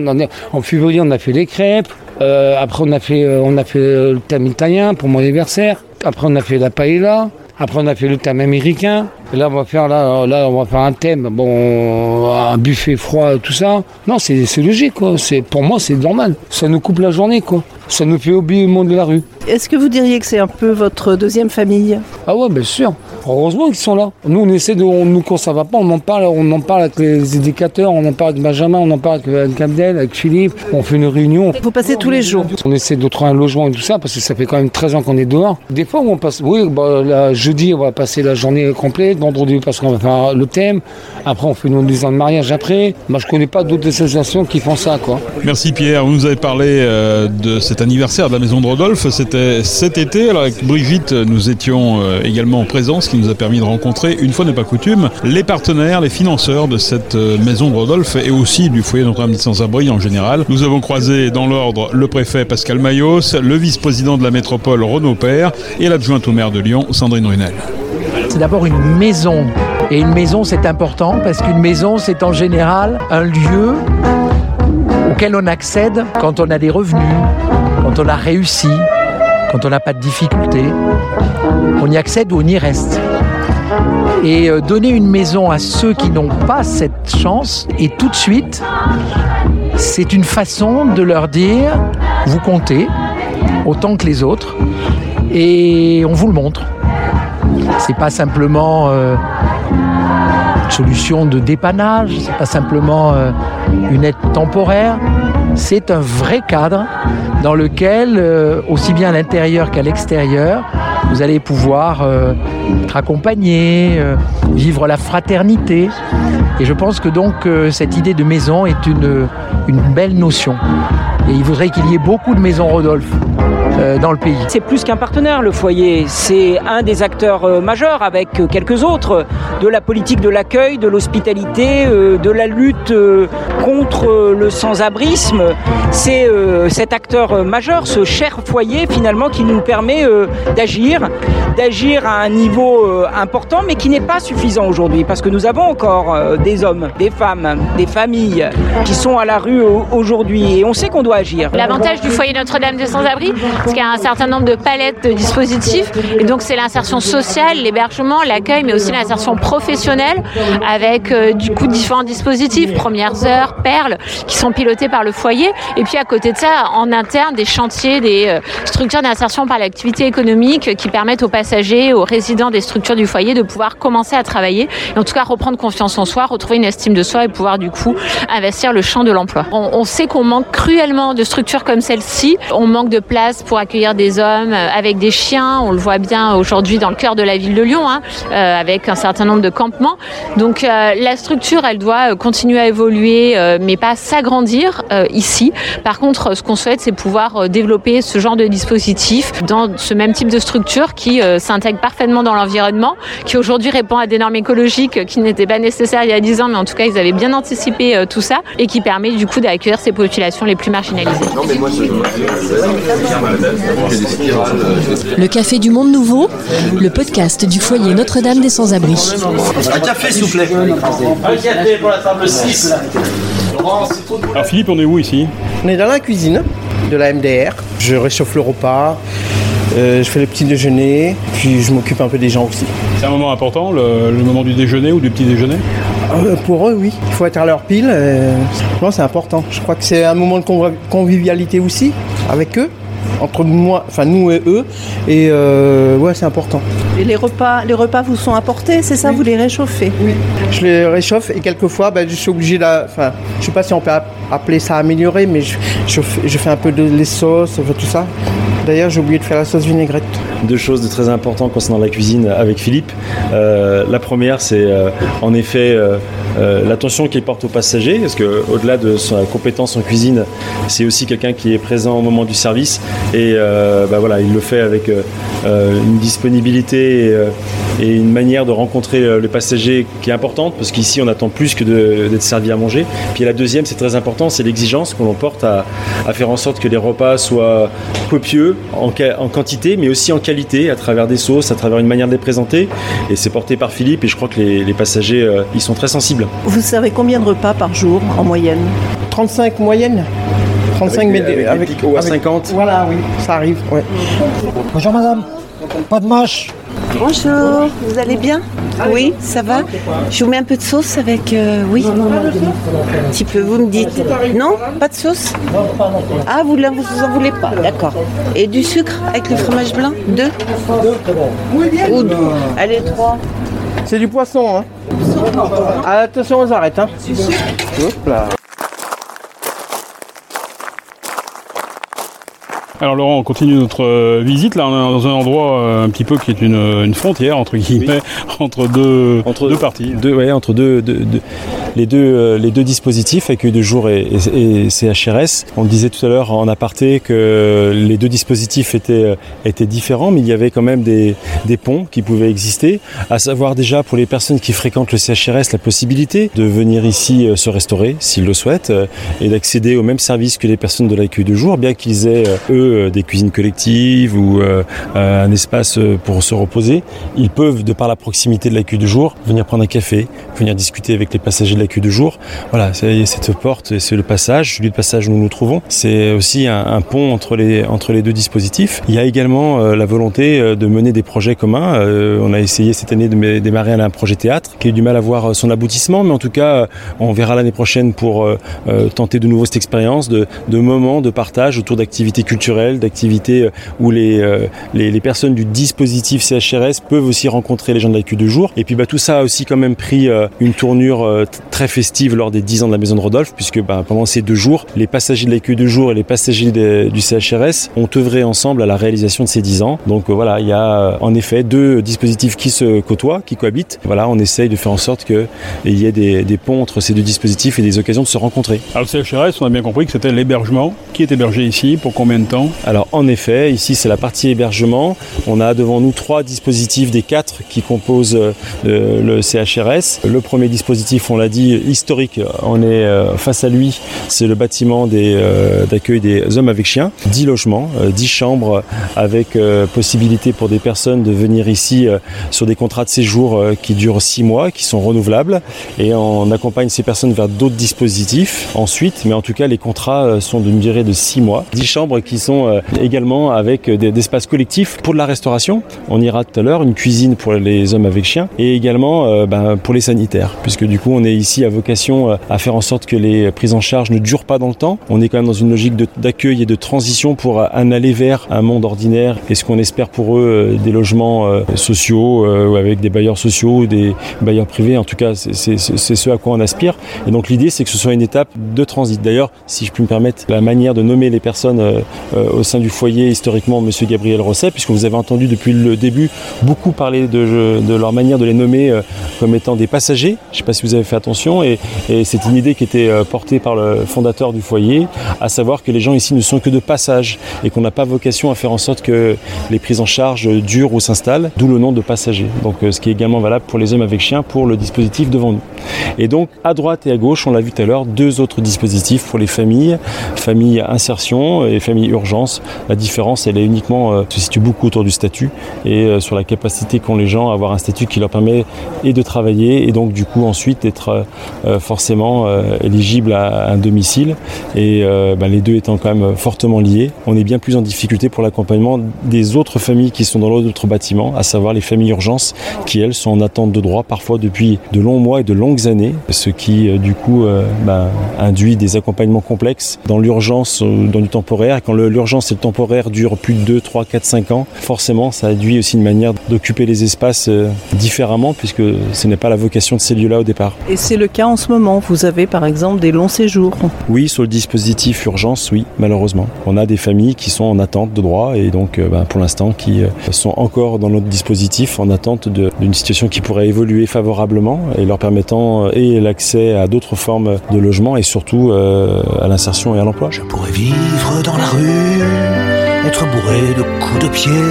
En février, on a fait les crêpes. Euh, après, on a fait, euh, on a fait le thème italien pour mon anniversaire. Après, on a fait la paella. Après, on a fait le thème américain. Et là, on va faire là, là, on va faire un thème, bon, un buffet froid, tout ça. Non, c'est c'est logique, quoi. C'est pour moi, c'est normal. Ça nous coupe la journée, quoi. Ça nous fait oublier le monde de la rue. Est-ce que vous diriez que c'est un peu votre deuxième famille? Ah ouais, bien sûr. Heureusement qu'ils sont là. Nous, on essaie de, on, nous, quand ça va pas, on en parle, on en parle avec les éducateurs, on en parle avec Benjamin, on en parle avec, Abdel, avec Philippe. On fait une réunion. Vous passez tous les jours On essaie de trouver un logement et tout ça, parce que ça fait quand même 13 ans qu'on est dehors. Des fois, on passe, oui, bah, là, jeudi, on va passer la journée complète, vendredi, parce qu'on va faire le thème. Après, on fait nos 10 ans de mariage après. Moi, je connais pas d'autres associations qui font ça, quoi. Merci Pierre, vous nous avez parlé euh, de cet anniversaire de la maison de Rodolphe, c'était cet été, alors avec Brigitte nous étions euh, également présents, ce qui nous a permis de rencontrer, une fois n'est pas coutume, les partenaires, les financeurs de cette euh, maison de Rodolphe et aussi du foyer Notre-Dame des Sans-Abri en général. Nous avons croisé dans l'ordre le préfet Pascal Mayos, le vice-président de la métropole Renaud Père et l'adjointe au maire de Lyon Sandrine Runel. C'est d'abord une maison. Et une maison, c'est important parce qu'une maison, c'est en général un lieu auquel on accède quand on a des revenus, quand on a réussi, quand on n'a pas de difficultés. On y accède ou on y reste. Et euh, donner une maison à ceux qui n'ont pas cette chance, et tout de suite, c'est une façon de leur dire, vous comptez autant que les autres, et on vous le montre. C'est pas simplement euh, une solution de dépannage, c'est pas simplement euh, une aide temporaire, c'est un vrai cadre dans lequel, euh, aussi bien à l'intérieur qu'à l'extérieur, vous allez pouvoir euh, être accompagné, euh, vivre la fraternité. Et je pense que donc cette idée de maison est une, une belle notion. Et il voudrait qu'il y ait beaucoup de maisons Rodolphe dans le pays. C'est plus qu'un partenaire, le foyer. C'est un des acteurs majeurs avec quelques autres de la politique de l'accueil, de l'hospitalité, de la lutte contre le sans-abrisme. C'est euh, cet acteur majeur, ce cher foyer finalement qui nous permet euh, d'agir, d'agir à un niveau euh, important mais qui n'est pas suffisant aujourd'hui parce que nous avons encore euh, des hommes, des femmes, des familles qui sont à la rue au- aujourd'hui et on sait qu'on doit agir. L'avantage du foyer Notre-Dame des Sans-Abri, c'est qu'il y a un certain nombre de palettes de dispositifs. Et donc, c'est l'insertion sociale, l'hébergement, l'accueil, mais aussi l'insertion professionnelle avec euh, du coup différents dispositifs, premières heures, perles, qui sont pilotés par le foyer. Et puis, à côté de ça, en interne, des chantiers, des euh, structures d'insertion par l'activité économique qui permettent aux passagers, aux résidents des structures du foyer de pouvoir commencer à travailler et en tout cas reprendre confiance en soi, retrouver une estime de soi et pouvoir du coup investir le champ de l'emploi. On, on sait qu'on manque cruellement de structures comme celle-ci. On manque de place pour accueillir des hommes euh, avec des chiens. On le voit bien aujourd'hui dans le cœur de la ville de Lyon, hein, euh, avec un certain nombre de campements. Donc euh, la structure, elle doit continuer à évoluer, euh, mais pas s'agrandir euh, ici. Par contre, ce qu'on souhaite, c'est pouvoir euh, développer ce genre de dispositif dans ce même type de structure qui euh, s'intègre parfaitement dans l'environnement, qui aujourd'hui répond à des normes écologiques qui n'étaient pas nécessaires il y a 10 ans, mais en tout cas, ils avaient bien anticipé euh, tout ça et qui permet du coup d'accueillir ces populations les plus marginalisées. Le Café du Monde Nouveau, le podcast du foyer Notre-Dame des Sans-Abri. Un café, s'il vous plaît. Un café pour la table 6. Alors Philippe, on est où ici? On est dans la cuisine de la MDR. Je réchauffe le repas, euh, je fais le petit déjeuner, puis je m'occupe un peu des gens aussi. C'est un moment important, le, le moment du déjeuner ou du petit déjeuner? Euh, pour eux, oui. Il faut être à leur pile. euh, non, c'est important. Je crois que c'est un moment de conv- convivialité aussi avec eux, entre moi, enfin nous et eux. Et euh, ouais, c'est important. Et les repas, les repas vous sont apportés, c'est ça Vous les réchauffez? Oui. Je les réchauffe et quelquefois, ben, je suis obligé de. Enfin, je sais pas si on peut app- appeler ça améliorer, mais je, je fais, je fais un peu de les sauces, tout ça. D'ailleurs, j'ai oublié de faire la sauce vinaigrette. Deux choses de très importantes concernant la cuisine avec Philippe. Euh, la première, c'est euh, en effet euh, euh, l'attention qu'il porte aux passagers, parce que au-delà de sa compétence en cuisine, c'est aussi quelqu'un qui est présent au moment du service. Et euh, bah voilà, il le fait avec une disponibilité et, euh, et une manière de rencontrer euh, le passager qui est importante, parce qu'ici on attend plus que d'être servi à manger. Puis la deuxième, c'est très important, c'est l'exigence qu'on l'on porte à, à faire en sorte que les repas soient copieux en, qua- en quantité, mais aussi en qualité, à travers des sauces, à travers une manière de les présenter. Et c'est porté par Philippe, et je crois que les, les passagers, euh, ils sont très sensibles. Vous savez combien de repas par jour en moyenne? 35 moyenne 35 Avec des- mais avec des picots à 50. Voilà, oui, ça arrive. Ouais. Bonjour madame, pas de mâche Bonjour, vous allez bien? Oui, ça va Je vous mets un peu de sauce avec... euh, oui Un petit peu, vous me dites. Non Pas de sauce? Ah, vous ne vous en voulez pas D'accord. Et du sucre avec le fromage blanc? Deux? Ou deux? Allez, trois. C'est du poisson, hein Ah, Attention aux arêtes, hein Hop là. Alors Laurent, on continue notre euh, visite. Là, on est dans un endroit euh, un petit peu qui est une, une frontière entre guillemets entre deux, deux parties. Deux, ouais, entre deux, deux- deux- les, deux, euh, les deux dispositifs, accueil de jour et, et- et CHRS. On disait tout à l'heure en aparté que les deux dispositifs étaient, euh, étaient différents, mais il y avait quand même des, des ponts qui pouvaient exister. À savoir déjà pour les personnes qui fréquentent le CHRS, la possibilité de venir ici euh, se restaurer s'ils le souhaitent euh, et d'accéder au même service que les personnes de l'accueil de jour, bien qu'ils aient euh, euh, des cuisines collectives ou euh, euh, un espace pour se reposer. Ils peuvent, de par la proximité de l'accueil de jour, venir prendre un café, venir discuter avec les passagers de l'accueil de jour. Voilà, c'est cette porte, c'est le passage, celui de passage où nous nous trouvons. C'est aussi un, un pont entre les, entre les deux dispositifs. Il y a également la volonté de mener des projets communs. On a essayé cette année de démarrer un projet théâtre qui a eu du mal à voir son aboutissement, mais en tout cas, on verra l'année prochaine pour tenter de nouveau cette expérience de, de moments de partage autour d'activités culturelles, d'activités euh, où les, euh, les, les personnes du dispositif CHRS peuvent aussi rencontrer les gens de l'accueil de jour. Et puis bah, tout ça a aussi quand même pris euh, une tournure très festive lors des 10 ans de la maison de Rodolphe, puisque bah, pendant ces deux jours, les passagers de l'accueil de jour et les passagers du CHRS ont œuvré ensemble à la réalisation de ces 10 ans. Donc voilà, il y a en effet deux dispositifs qui se côtoient, qui cohabitent. Voilà, on essaye de faire en sorte qu'il y ait des, des ponts entre ces deux dispositifs et des occasions de se rencontrer. Alors le CHRS, on a bien compris que c'était l'hébergement. Qui est hébergé ici Pour combien de temps? Alors en effet, ici c'est la partie hébergement. On a devant nous trois dispositifs des quatre qui composent euh, le CHRS. Le premier dispositif, on l'a dit, historique, on est euh, face à lui, c'est le bâtiment euh, d'accueil des hommes avec chiens. 10 logements, 10 chambres avec possibilité pour des personnes de venir ici sur des contrats de séjour qui durent 6 mois, qui sont renouvelables. Et on accompagne ces personnes vers d'autres dispositifs ensuite. Mais en tout cas, les contrats sont d'une durée de 6 mois. 10 chambres qui sont également avec des, espaces collectifs pour de la restauration. On ira tout à l'heure, une cuisine pour les hommes avec chiens et également ben, pour les sanitaires, puisque du coup on est ici à vocation à faire en sorte que les prises en charge ne durent pas dans le temps. On est quand même dans une logique d'accueil et de transition pour un aller vers un monde ordinaire et ce qu'on espère pour eux des logements sociaux ou avec des bailleurs sociaux ou des bailleurs privés. En tout cas, c'est ce à quoi on aspire. Et donc l'idée, c'est que ce soit une étape de transit. D'ailleurs, si je puis me permettre, la manière de nommer les personnes au sein du foyer historiquement, Monsieur Gabriel Rosset, puisque vous avez entendu depuis le début beaucoup parler de, leur manière de les nommer comme étant des passagers. Je ne sais pas si vous avez fait attention. Et, et c'est une idée qui était euh, portée par le fondateur du foyer, à savoir que les gens ici ne sont que de passage et qu'on n'a pas vocation à faire en sorte que les prises en charge durent ou s'installent, d'où le nom de passager. Donc euh, ce qui est également valable pour les hommes avec chiens pour le dispositif devant nous. Et donc à droite et à gauche, on l'a vu tout à l'heure, deux autres dispositifs pour les familles, famille insertion et famille urgence. La différence, elle est uniquement euh, se situe beaucoup autour du statut et sur la capacité qu'ont les gens à avoir un statut qui leur permet et de travailler et donc du coup ensuite d'être forcément éligible à un domicile et euh, bah, les deux étant quand même fortement liés, on est bien plus en difficulté pour l'accompagnement des autres familles qui sont dans l'autre bâtiment, à savoir les familles urgences qui elles sont en attente de droit parfois depuis de longs mois et de longues années, ce qui euh, du coup euh, bah, induit des accompagnements complexes dans l'urgence, dans du temporaire. Quand l'urgence et le temporaire durent plus de 2, 3, 4, 5 ans, forcément ça induit aussi une manière d'occuper les espaces différemment puisque ce n'est pas la vocation de ces lieux-là au départ. Et c'est le cas en ce moment. Vous avez par exemple des longs séjours Oui, sur le dispositif urgence, oui, malheureusement. On a des familles qui sont en attente de droit et donc euh, ben, pour l'instant qui euh, sont encore dans notre dispositif en attente d'une situation qui pourrait évoluer favorablement et leur permettant euh, et l'accès à d'autres formes de logement et surtout à l'insertion et à l'emploi. Je pourrais vivre dans la rue, être bourré de coups de pied,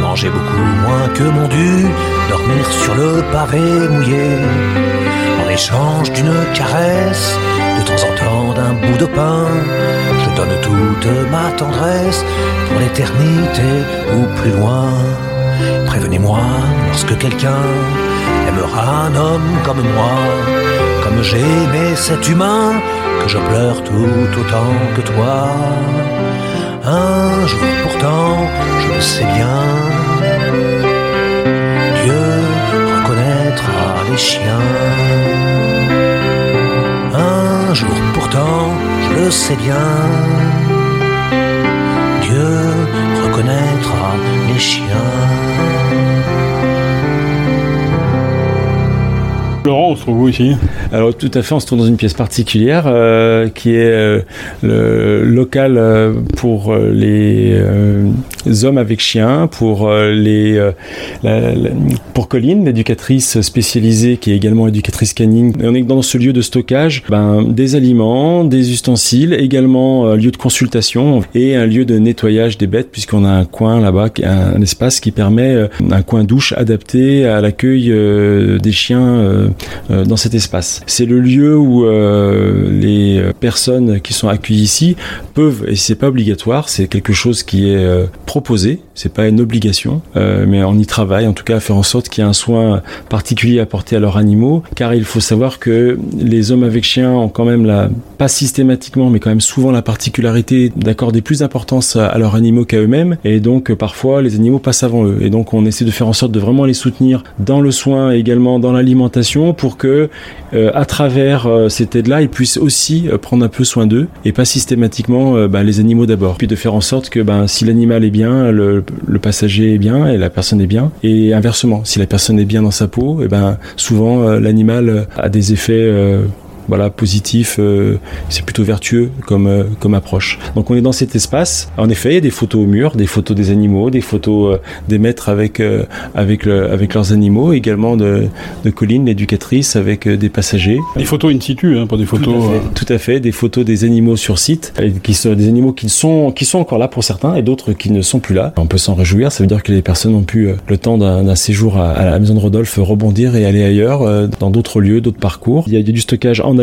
manger beaucoup moins que mon dû, dormir sur le pavé mouillé échange d'une caresse, de temps en temps d'un bout de pain. Je donne toute ma tendresse pour l'éternité ou plus loin. Prévenez-moi lorsque quelqu'un aimera un homme comme moi, comme j'ai aimé cet humain, que je pleure tout autant que toi. Un jour pourtant, je le sais bien, Dieu reconnaîtra les chiens. Un jour pourtant, je le sais bien, Dieu reconnaîtra les chiens. Laurent, on se trouve ici? Alors tout à fait, on se trouve dans une pièce particulière euh, qui est euh, le local euh, pour les hommes avec chiens, pour les pour Colline, l'éducatrice spécialisée qui est également éducatrice canine. on est dans ce lieu de stockage ben, des aliments, des ustensiles, également un lieu de consultation et un lieu de nettoyage des bêtes puisqu'on a un coin là-bas, un, un espace qui permet un coin douche adapté à l'accueil des chiens euh, dans cet espace. C'est le lieu où euh, les personnes qui sont accueillies ici peuvent, et c'est pas obligatoire, c'est quelque chose qui est euh, proposé, c'est pas une obligation, mais on y travaille en tout cas à faire en sorte qu'il y ait un soin particulier apporté à leurs animaux, car il faut savoir que les hommes avec chiens ont quand même la, pas systématiquement, mais quand même souvent la particularité d'accorder plus d'importance à, leurs animaux qu'à eux-mêmes, et donc parfois les animaux passent avant eux, et donc on essaie de faire en sorte de vraiment les soutenir dans le soin, également dans l'alimentation, pour que euh, à travers euh, cette aide-là, ils puissent aussi euh, prendre un peu soin d'eux et pas systématiquement bah, les animaux d'abord. Puis de faire en sorte que ben, si l'animal est bien, le, passager est bien et la personne est bien. Et inversement, si la personne est bien dans sa peau, et ben souvent l'animal a des effets voilà, positif, c'est plutôt vertueux comme, comme approche. Donc on est dans cet espace. En effet, il y a des photos au mur, des photos des animaux, des photos des maîtres avec, avec, le, avec leurs animaux, également de, de Colline, l'éducatrice, avec des passagers. Des photos in situ, hein, pas des photos. Tout à, fait, tout à fait, des photos des animaux sur site, qui sont des animaux qui sont, qui sont encore là pour certains et d'autres qui ne sont plus là. On peut s'en réjouir, ça veut dire que les personnes ont pu, le temps d'un séjour à, à, la maison de Rodolphe, rebondir et aller ailleurs, dans d'autres lieux, d'autres parcours. Il y a du stockage en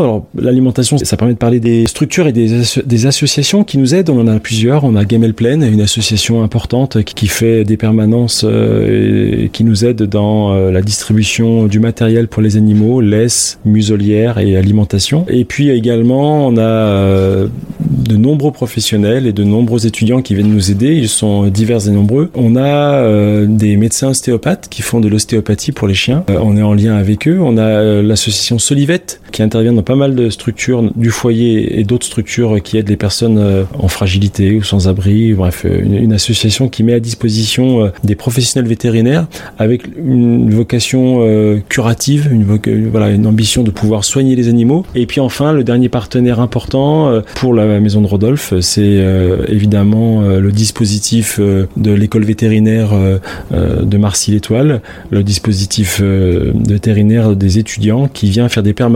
Alors l'alimentation, ça permet de parler des structures et des, des, associations qui nous aident. On en a plusieurs. On a Gamel Plaine, une association importante qui, fait des permanences et qui nous aide dans la distribution du matériel pour les animaux, laisse, muselière et alimentation. Et puis également, on a de nombreux professionnels et de nombreux étudiants qui viennent nous aider. Ils sont divers et nombreux. On a des médecins ostéopathes qui font de l'ostéopathie pour les chiens. on est en lien avec eux. On a l'association Solivette qui intervient dans pas mal de structures du foyer et d'autres structures qui aident les personnes en fragilité ou sans abri. Bref, une, une association qui met à disposition des professionnels vétérinaires avec une vocation curative, une, voilà, une ambition de pouvoir soigner les animaux. Et puis enfin, le dernier partenaire important pour la maison de Rodolphe, c'est évidemment le dispositif de l'école vétérinaire de Marcy-l'Étoile, le dispositif vétérinaire des étudiants qui vient faire des permanences.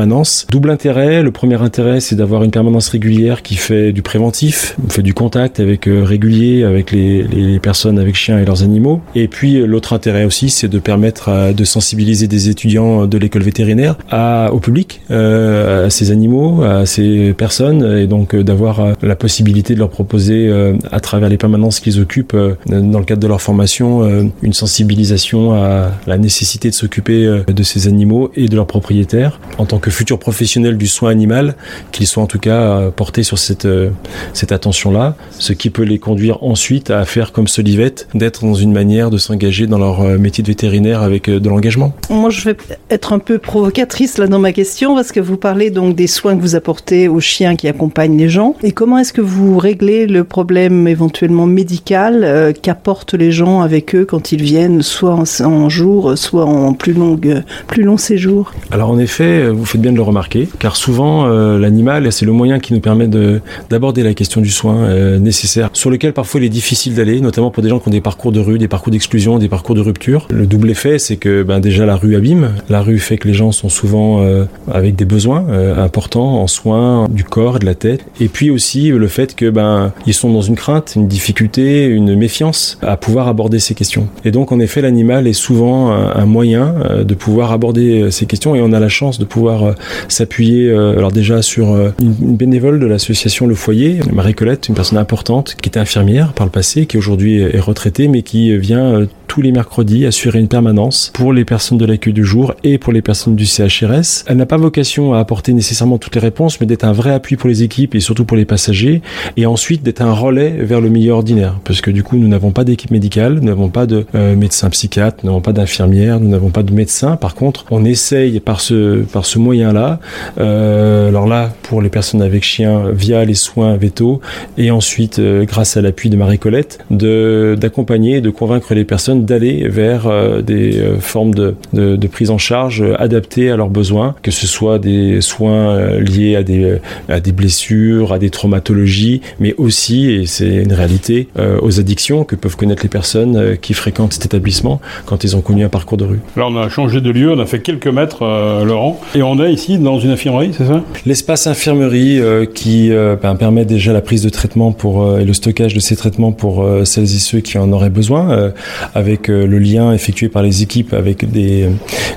Double intérêt, le premier intérêt c'est d'avoir une permanence régulière qui fait du préventif, fait du contact avec régulier avec les, personnes avec chiens et leurs animaux. Et puis l'autre intérêt aussi c'est de permettre de sensibiliser des étudiants de l'école vétérinaire au public, euh, à ces animaux, à ces personnes, et donc euh, d'avoir euh, la possibilité de leur proposer euh, à travers les permanences qu'ils occupent euh, dans le cadre de leur formation euh, une sensibilisation à la nécessité de s'occuper euh, de ces animaux et de leurs propriétaires en tant que futurs professionnels du soin animal, qu'ils soient en tout cas euh, portés sur cette, euh, cette attention-là, ce qui peut les conduire ensuite à faire comme Solivette, d'être dans une manière de s'engager dans leur euh, métier de vétérinaire avec de l'engagement. Moi, je vais être un peu provocatrice là dans ma question parce que vous parlez donc des soins que vous apportez aux chiens qui accompagnent les gens. Et comment est-ce que vous réglez le problème éventuellement médical euh, qu'apportent les gens avec eux quand ils viennent, soit en, en jour, soit en plus longue, plus long séjour? Alors en effet, vous faites bien de le remarquer, car souvent euh, l'animal, c'est le moyen qui nous permet d'aborder la question du soin euh, nécessaire, sur lequel parfois il est difficile d'aller, notamment pour des gens qui ont des parcours de rue, des parcours d'exclusion, des parcours de rupture. Le double effet, c'est que ben, déjà la rue abîme, la rue fait que les gens sont souvent euh, avec des besoins importants en soins du corps et de la tête, et puis aussi le fait que ben ils sont dans une crainte, une difficulté, une méfiance à pouvoir aborder ces questions. Et donc en effet, l'animal est souvent un, moyen de pouvoir aborder ces questions, et on a la chance de pouvoir euh, s'appuyer euh, alors déjà sur euh, une, bénévole de l'association Le Foyer, Marie Colette, une personne importante qui était infirmière par le passé, qui aujourd'hui est retraitée, mais qui vient tous les mercredis assurer une permanence pour les personnes de l'accueil du jour et pour les personnes du CHRS. Elle n'a pas vocation à apporter nécessairement toutes les réponses, mais d'être un vrai appui pour les équipes et surtout pour les passagers, et ensuite d'être un relais vers le milieu ordinaire, parce que du coup nous n'avons pas d'équipe médicale, nous n'avons pas de euh, médecin psychiatre, nous n'avons pas d'infirmière, nous n'avons pas de médecin. Par contre, on essaye par ce par ce moyen-là, euh, alors là pour les personnes avec chiens via les soins vétos, et ensuite euh, grâce à l'appui de Marie Colette, de d'accompagner, de convaincre les personnes d'aller vers euh, des euh, formes de, de, de, prise en charge euh, adaptées à leurs besoins, que ce soit des soins liés à des, à des blessures, à des traumatologies, mais aussi, et c'est une réalité, aux addictions que peuvent connaître les personnes qui fréquentent cet établissement quand ils ont connu un parcours de rue. Là, on a changé de lieu, on a fait quelques mètres, euh, Laurent, et on est ici dans une infirmerie, c'est ça? L'espace infirmerie euh, qui euh, ben, permet déjà la prise de traitement pour, et le stockage de ces traitements pour celles et ceux qui en auraient besoin, avec avec le lien effectué par les équipes avec des,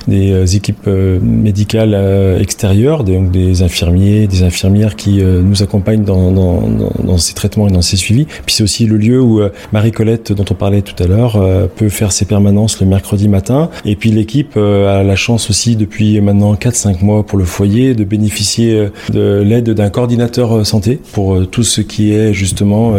des équipes médicales extérieures, donc des infirmiers, des infirmières qui nous accompagnent dans, dans ces traitements et dans ces suivis. Puis c'est aussi le lieu où Marie-Colette, dont on parlait tout à l'heure, peut faire ses permanences le mercredi matin. Et puis l'équipe a la chance aussi depuis maintenant 4-5 mois pour le foyer de bénéficier de l'aide d'un coordinateur santé pour tout ce qui est justement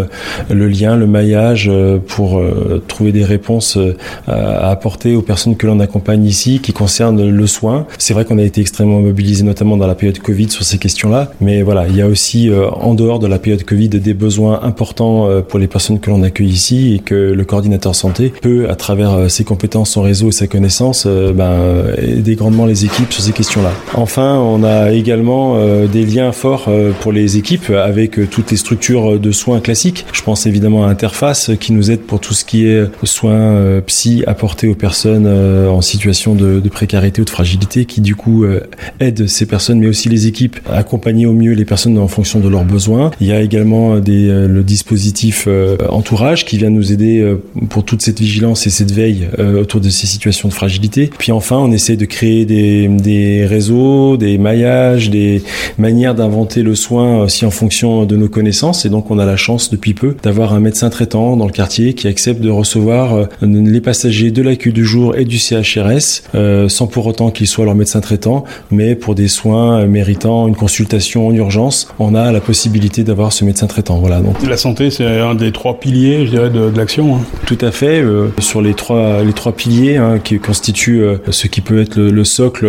le lien, le maillage pour trouver des réponses euh, à apporter aux personnes que l'on accompagne ici qui concernent le soin. C'est vrai qu'on a été extrêmement mobilisé notamment dans la période Covid sur ces questions-là, mais voilà, il y a aussi euh, en dehors de la période Covid des besoins importants euh, pour les personnes que l'on accueille ici et que le coordinateur santé peut, à travers ses compétences, son réseau et sa connaissance, ben, aider grandement les équipes sur ces questions-là. Enfin, on a également des liens forts pour les équipes avec toutes les structures de soins classiques. Je pense évidemment à Interface qui nous aide pour tout ce qui est soins euh, psy apportés aux personnes euh, en situation de, précarité ou de fragilité, qui du coup euh, aide ces personnes, mais aussi les équipes à accompagner au mieux les personnes en fonction de leurs besoins. Il y a également euh, le dispositif entourage qui vient nous aider pour toute cette vigilance et cette veille autour de ces situations de fragilité. Puis enfin, on essaie de créer des, des réseaux, des maillages, des manières d'inventer le soin aussi en fonction de nos connaissances. Et donc, on a la chance depuis peu d'avoir un médecin traitant dans le quartier qui accepte de recevoir les passagers de l'accueil du jour et du CHRS euh, sans pour autant qu'il soit leur médecin traitant, mais pour des soins euh, méritant une consultation en urgence, on a la possibilité d'avoir ce médecin traitant. Voilà. Donc, La santé, c'est un des trois piliers, je dirais, de, de l'action. hein. tout à fait. euh, sur les trois, les trois piliers hein, qui constituent euh, ce qui peut être le, le socle,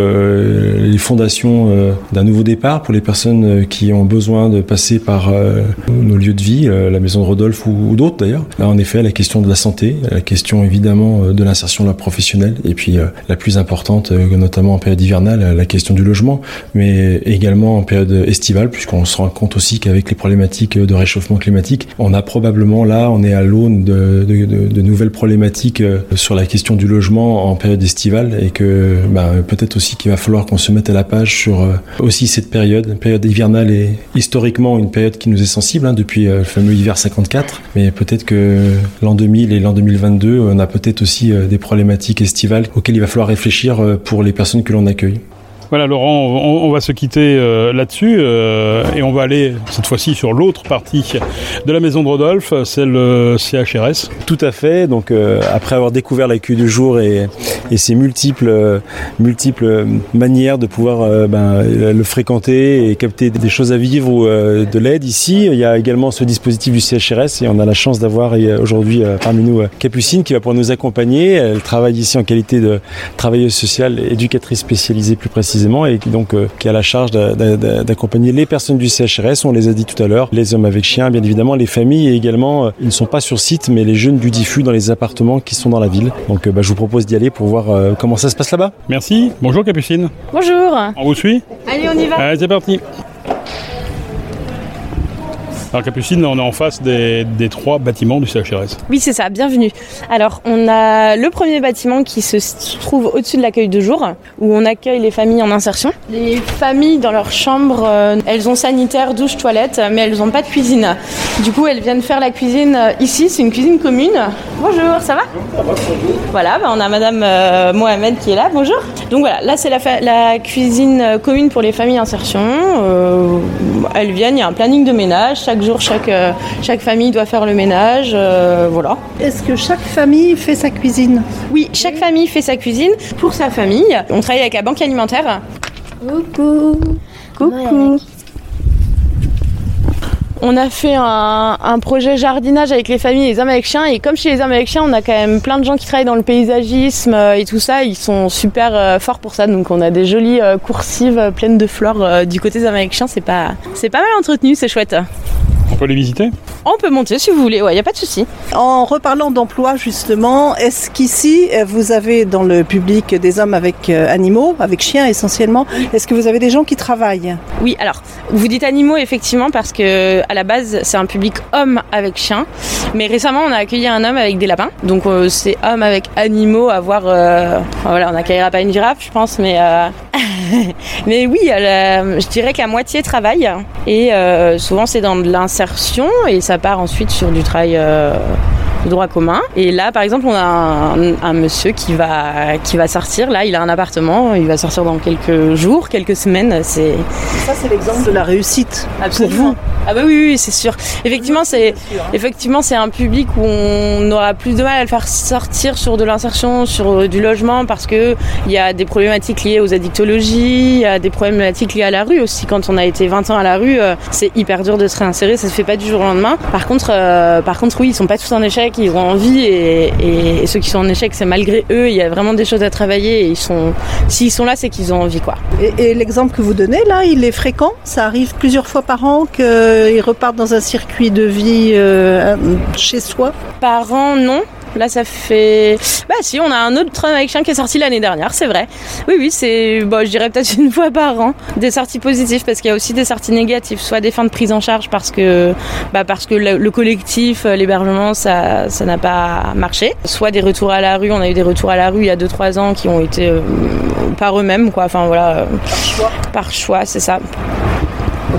les fondations d'un nouveau départ pour les personnes qui ont besoin de passer par nos lieux de vie, la maison de Rodolphe ou, ou d'autres d'ailleurs. Là, en effet, la question de la santé, la question évidemment euh, de l'insertion professionnelle, et puis euh, la plus importante, euh, notamment en période hivernale, la question du logement, mais également en période estivale, puisqu'on se rend compte aussi qu'avec les problématiques de réchauffement climatique, on a probablement là, on est à l'aune de, de- de- nouvelles problématiques sur la question du logement en période estivale, et que ben, peut-être aussi qu'il va falloir qu'on se mette à la page sur aussi cette période. Période hivernale est historiquement une période qui nous est sensible hein, depuis le fameux hiver 54, mais peut-être que l'an 2000 et l'an 2022, on a peut-être aussi euh, des problématiques estivales auxquelles il va falloir réfléchir euh, pour les personnes que l'on accueille. Voilà, Laurent, on, va se quitter euh, là-dessus euh, et on va aller cette fois-ci sur l'autre partie de la maison de Rodolphe, c'est le CHRS. Tout à fait. Donc euh, après avoir découvert l'accueil du jour et, ses multiples, euh, multiples manières de pouvoir euh, ben, le fréquenter et capter des choses à vivre ou euh, de l'aide ici, il y a également ce dispositif du CHRS et on a la chance d'avoir euh, aujourd'hui euh, parmi nous euh, Capucine qui va pouvoir nous accompagner. Elle travaille ici en qualité de travailleuse sociale, éducatrice spécialisée plus précisément et qui donc euh, qui a la charge d'a- d'a- d'a- d'accompagner les personnes du CHRS. On les a dit tout à l'heure, les hommes avec chiens, bien évidemment, les familles et également, euh, ils ne sont pas sur site, mais les jeunes du diffus dans les appartements qui sont dans la ville. Donc euh, bah, je vous propose d'y aller pour voir euh, comment ça se passe là-bas. Merci. Bonjour Capucine. Bonjour. On vous suit Allez, on y va. Allez, c'est parti. Alors Capucine, on est en face des, des trois bâtiments du CHRS. Oui, c'est ça, bienvenue. Alors, on a le premier bâtiment qui se trouve au-dessus de l'accueil de jour, où on accueille les familles en insertion. Les familles, dans leur chambre, euh, elles ont sanitaire, douche, toilette, mais elles n'ont pas de cuisine. Du coup, elles viennent faire la cuisine euh, ici, c'est une cuisine commune. Bonjour, ça va? Voilà, bah, on a Madame euh, Mohamed qui est là, bonjour. Donc voilà, là c'est la, cuisine commune pour les familles insertion. Euh, elles viennent, il y a un planning de ménage, chaque jour chaque, euh, chaque famille doit faire le ménage, euh, voilà. Est-ce que chaque famille fait sa cuisine Oui, chaque famille fait sa cuisine pour sa famille. On travaille avec la banque alimentaire. Coucou. Coucou. On a fait un, projet jardinage avec les familles les hommes et comme chez les hommes on a quand même plein de gens qui travaillent dans le paysagisme euh, et tout ça, ils sont super euh, forts pour ça. Donc on a des jolies euh, coursives pleines de fleurs du côté des hommes c'est pas mal entretenu, c'est chouette. On peut les visiter On peut monter si vous voulez, ouais, y a pas de souci. En reparlant d'emploi justement, est-ce qu'ici euh, vous avez dans le public des hommes avec euh, animaux, avec chiens essentiellement Est-ce que vous avez des gens qui travaillent? Oui, alors vous dites animaux effectivement parce que à la base c'est un public homme avec chien, mais récemment on a accueilli un homme avec des lapins, donc euh, c'est homme avec animaux à voir. euh, enfin, voilà, on n'accueillera pas une girafe, je pense, mais euh, mais oui, euh, je dirais qu'à moitié travail et euh, souvent c'est dans de l'insertion et ça part ensuite sur du travail. euh, de droit commun. Et là, par exemple, on a un, un monsieur qui va, qui va sortir. Là, il a un appartement. Il va sortir dans quelques jours, quelques semaines. C'est Ça c'est l'exemple de la réussite pour vous. Ah bah oui, oui, c'est sûr. Effectivement, c'est effectivement c'est un public où on aura plus de mal à le faire sortir sur de l'insertion, sur euh, du logement, parce que il y a des problématiques liées aux addictologies, il y a des problématiques liées à la rue aussi. Quand on a été 20 ans à la rue, euh, c'est hyper dur de se réinsérer. Ça se fait pas du jour au lendemain. Par contre, euh, par contre, oui, ils sont pas tous en échec ils ont envie et, et- et ceux qui sont en échec, c'est malgré eux. Il y a vraiment des choses à travailler et ils sont, s'ils sont là, c'est qu'ils ont envie, quoi. Et, et l'exemple que vous donnez là, il est fréquent Ça arrive plusieurs fois par an qu'ils repartent dans un circuit de vie euh, chez soi Par an, non. Là, ça fait. Bah, si, on a un autre avec chien qui est sorti l'année dernière, c'est vrai. Oui, oui, c'est. Bon, je dirais peut-être une fois par an. Des sorties positives, parce qu'il y a aussi des sorties négatives, soit des fins de prise en charge parce que, bah, parce que le, le collectif, euh, l'hébergement, ça ça n'a pas marché. Soit des retours à la rue. On a eu des retours à la rue il y a 2-3 ans qui ont été euh, par eux-mêmes, quoi. Enfin, voilà. euh, Par choix, c'est ça.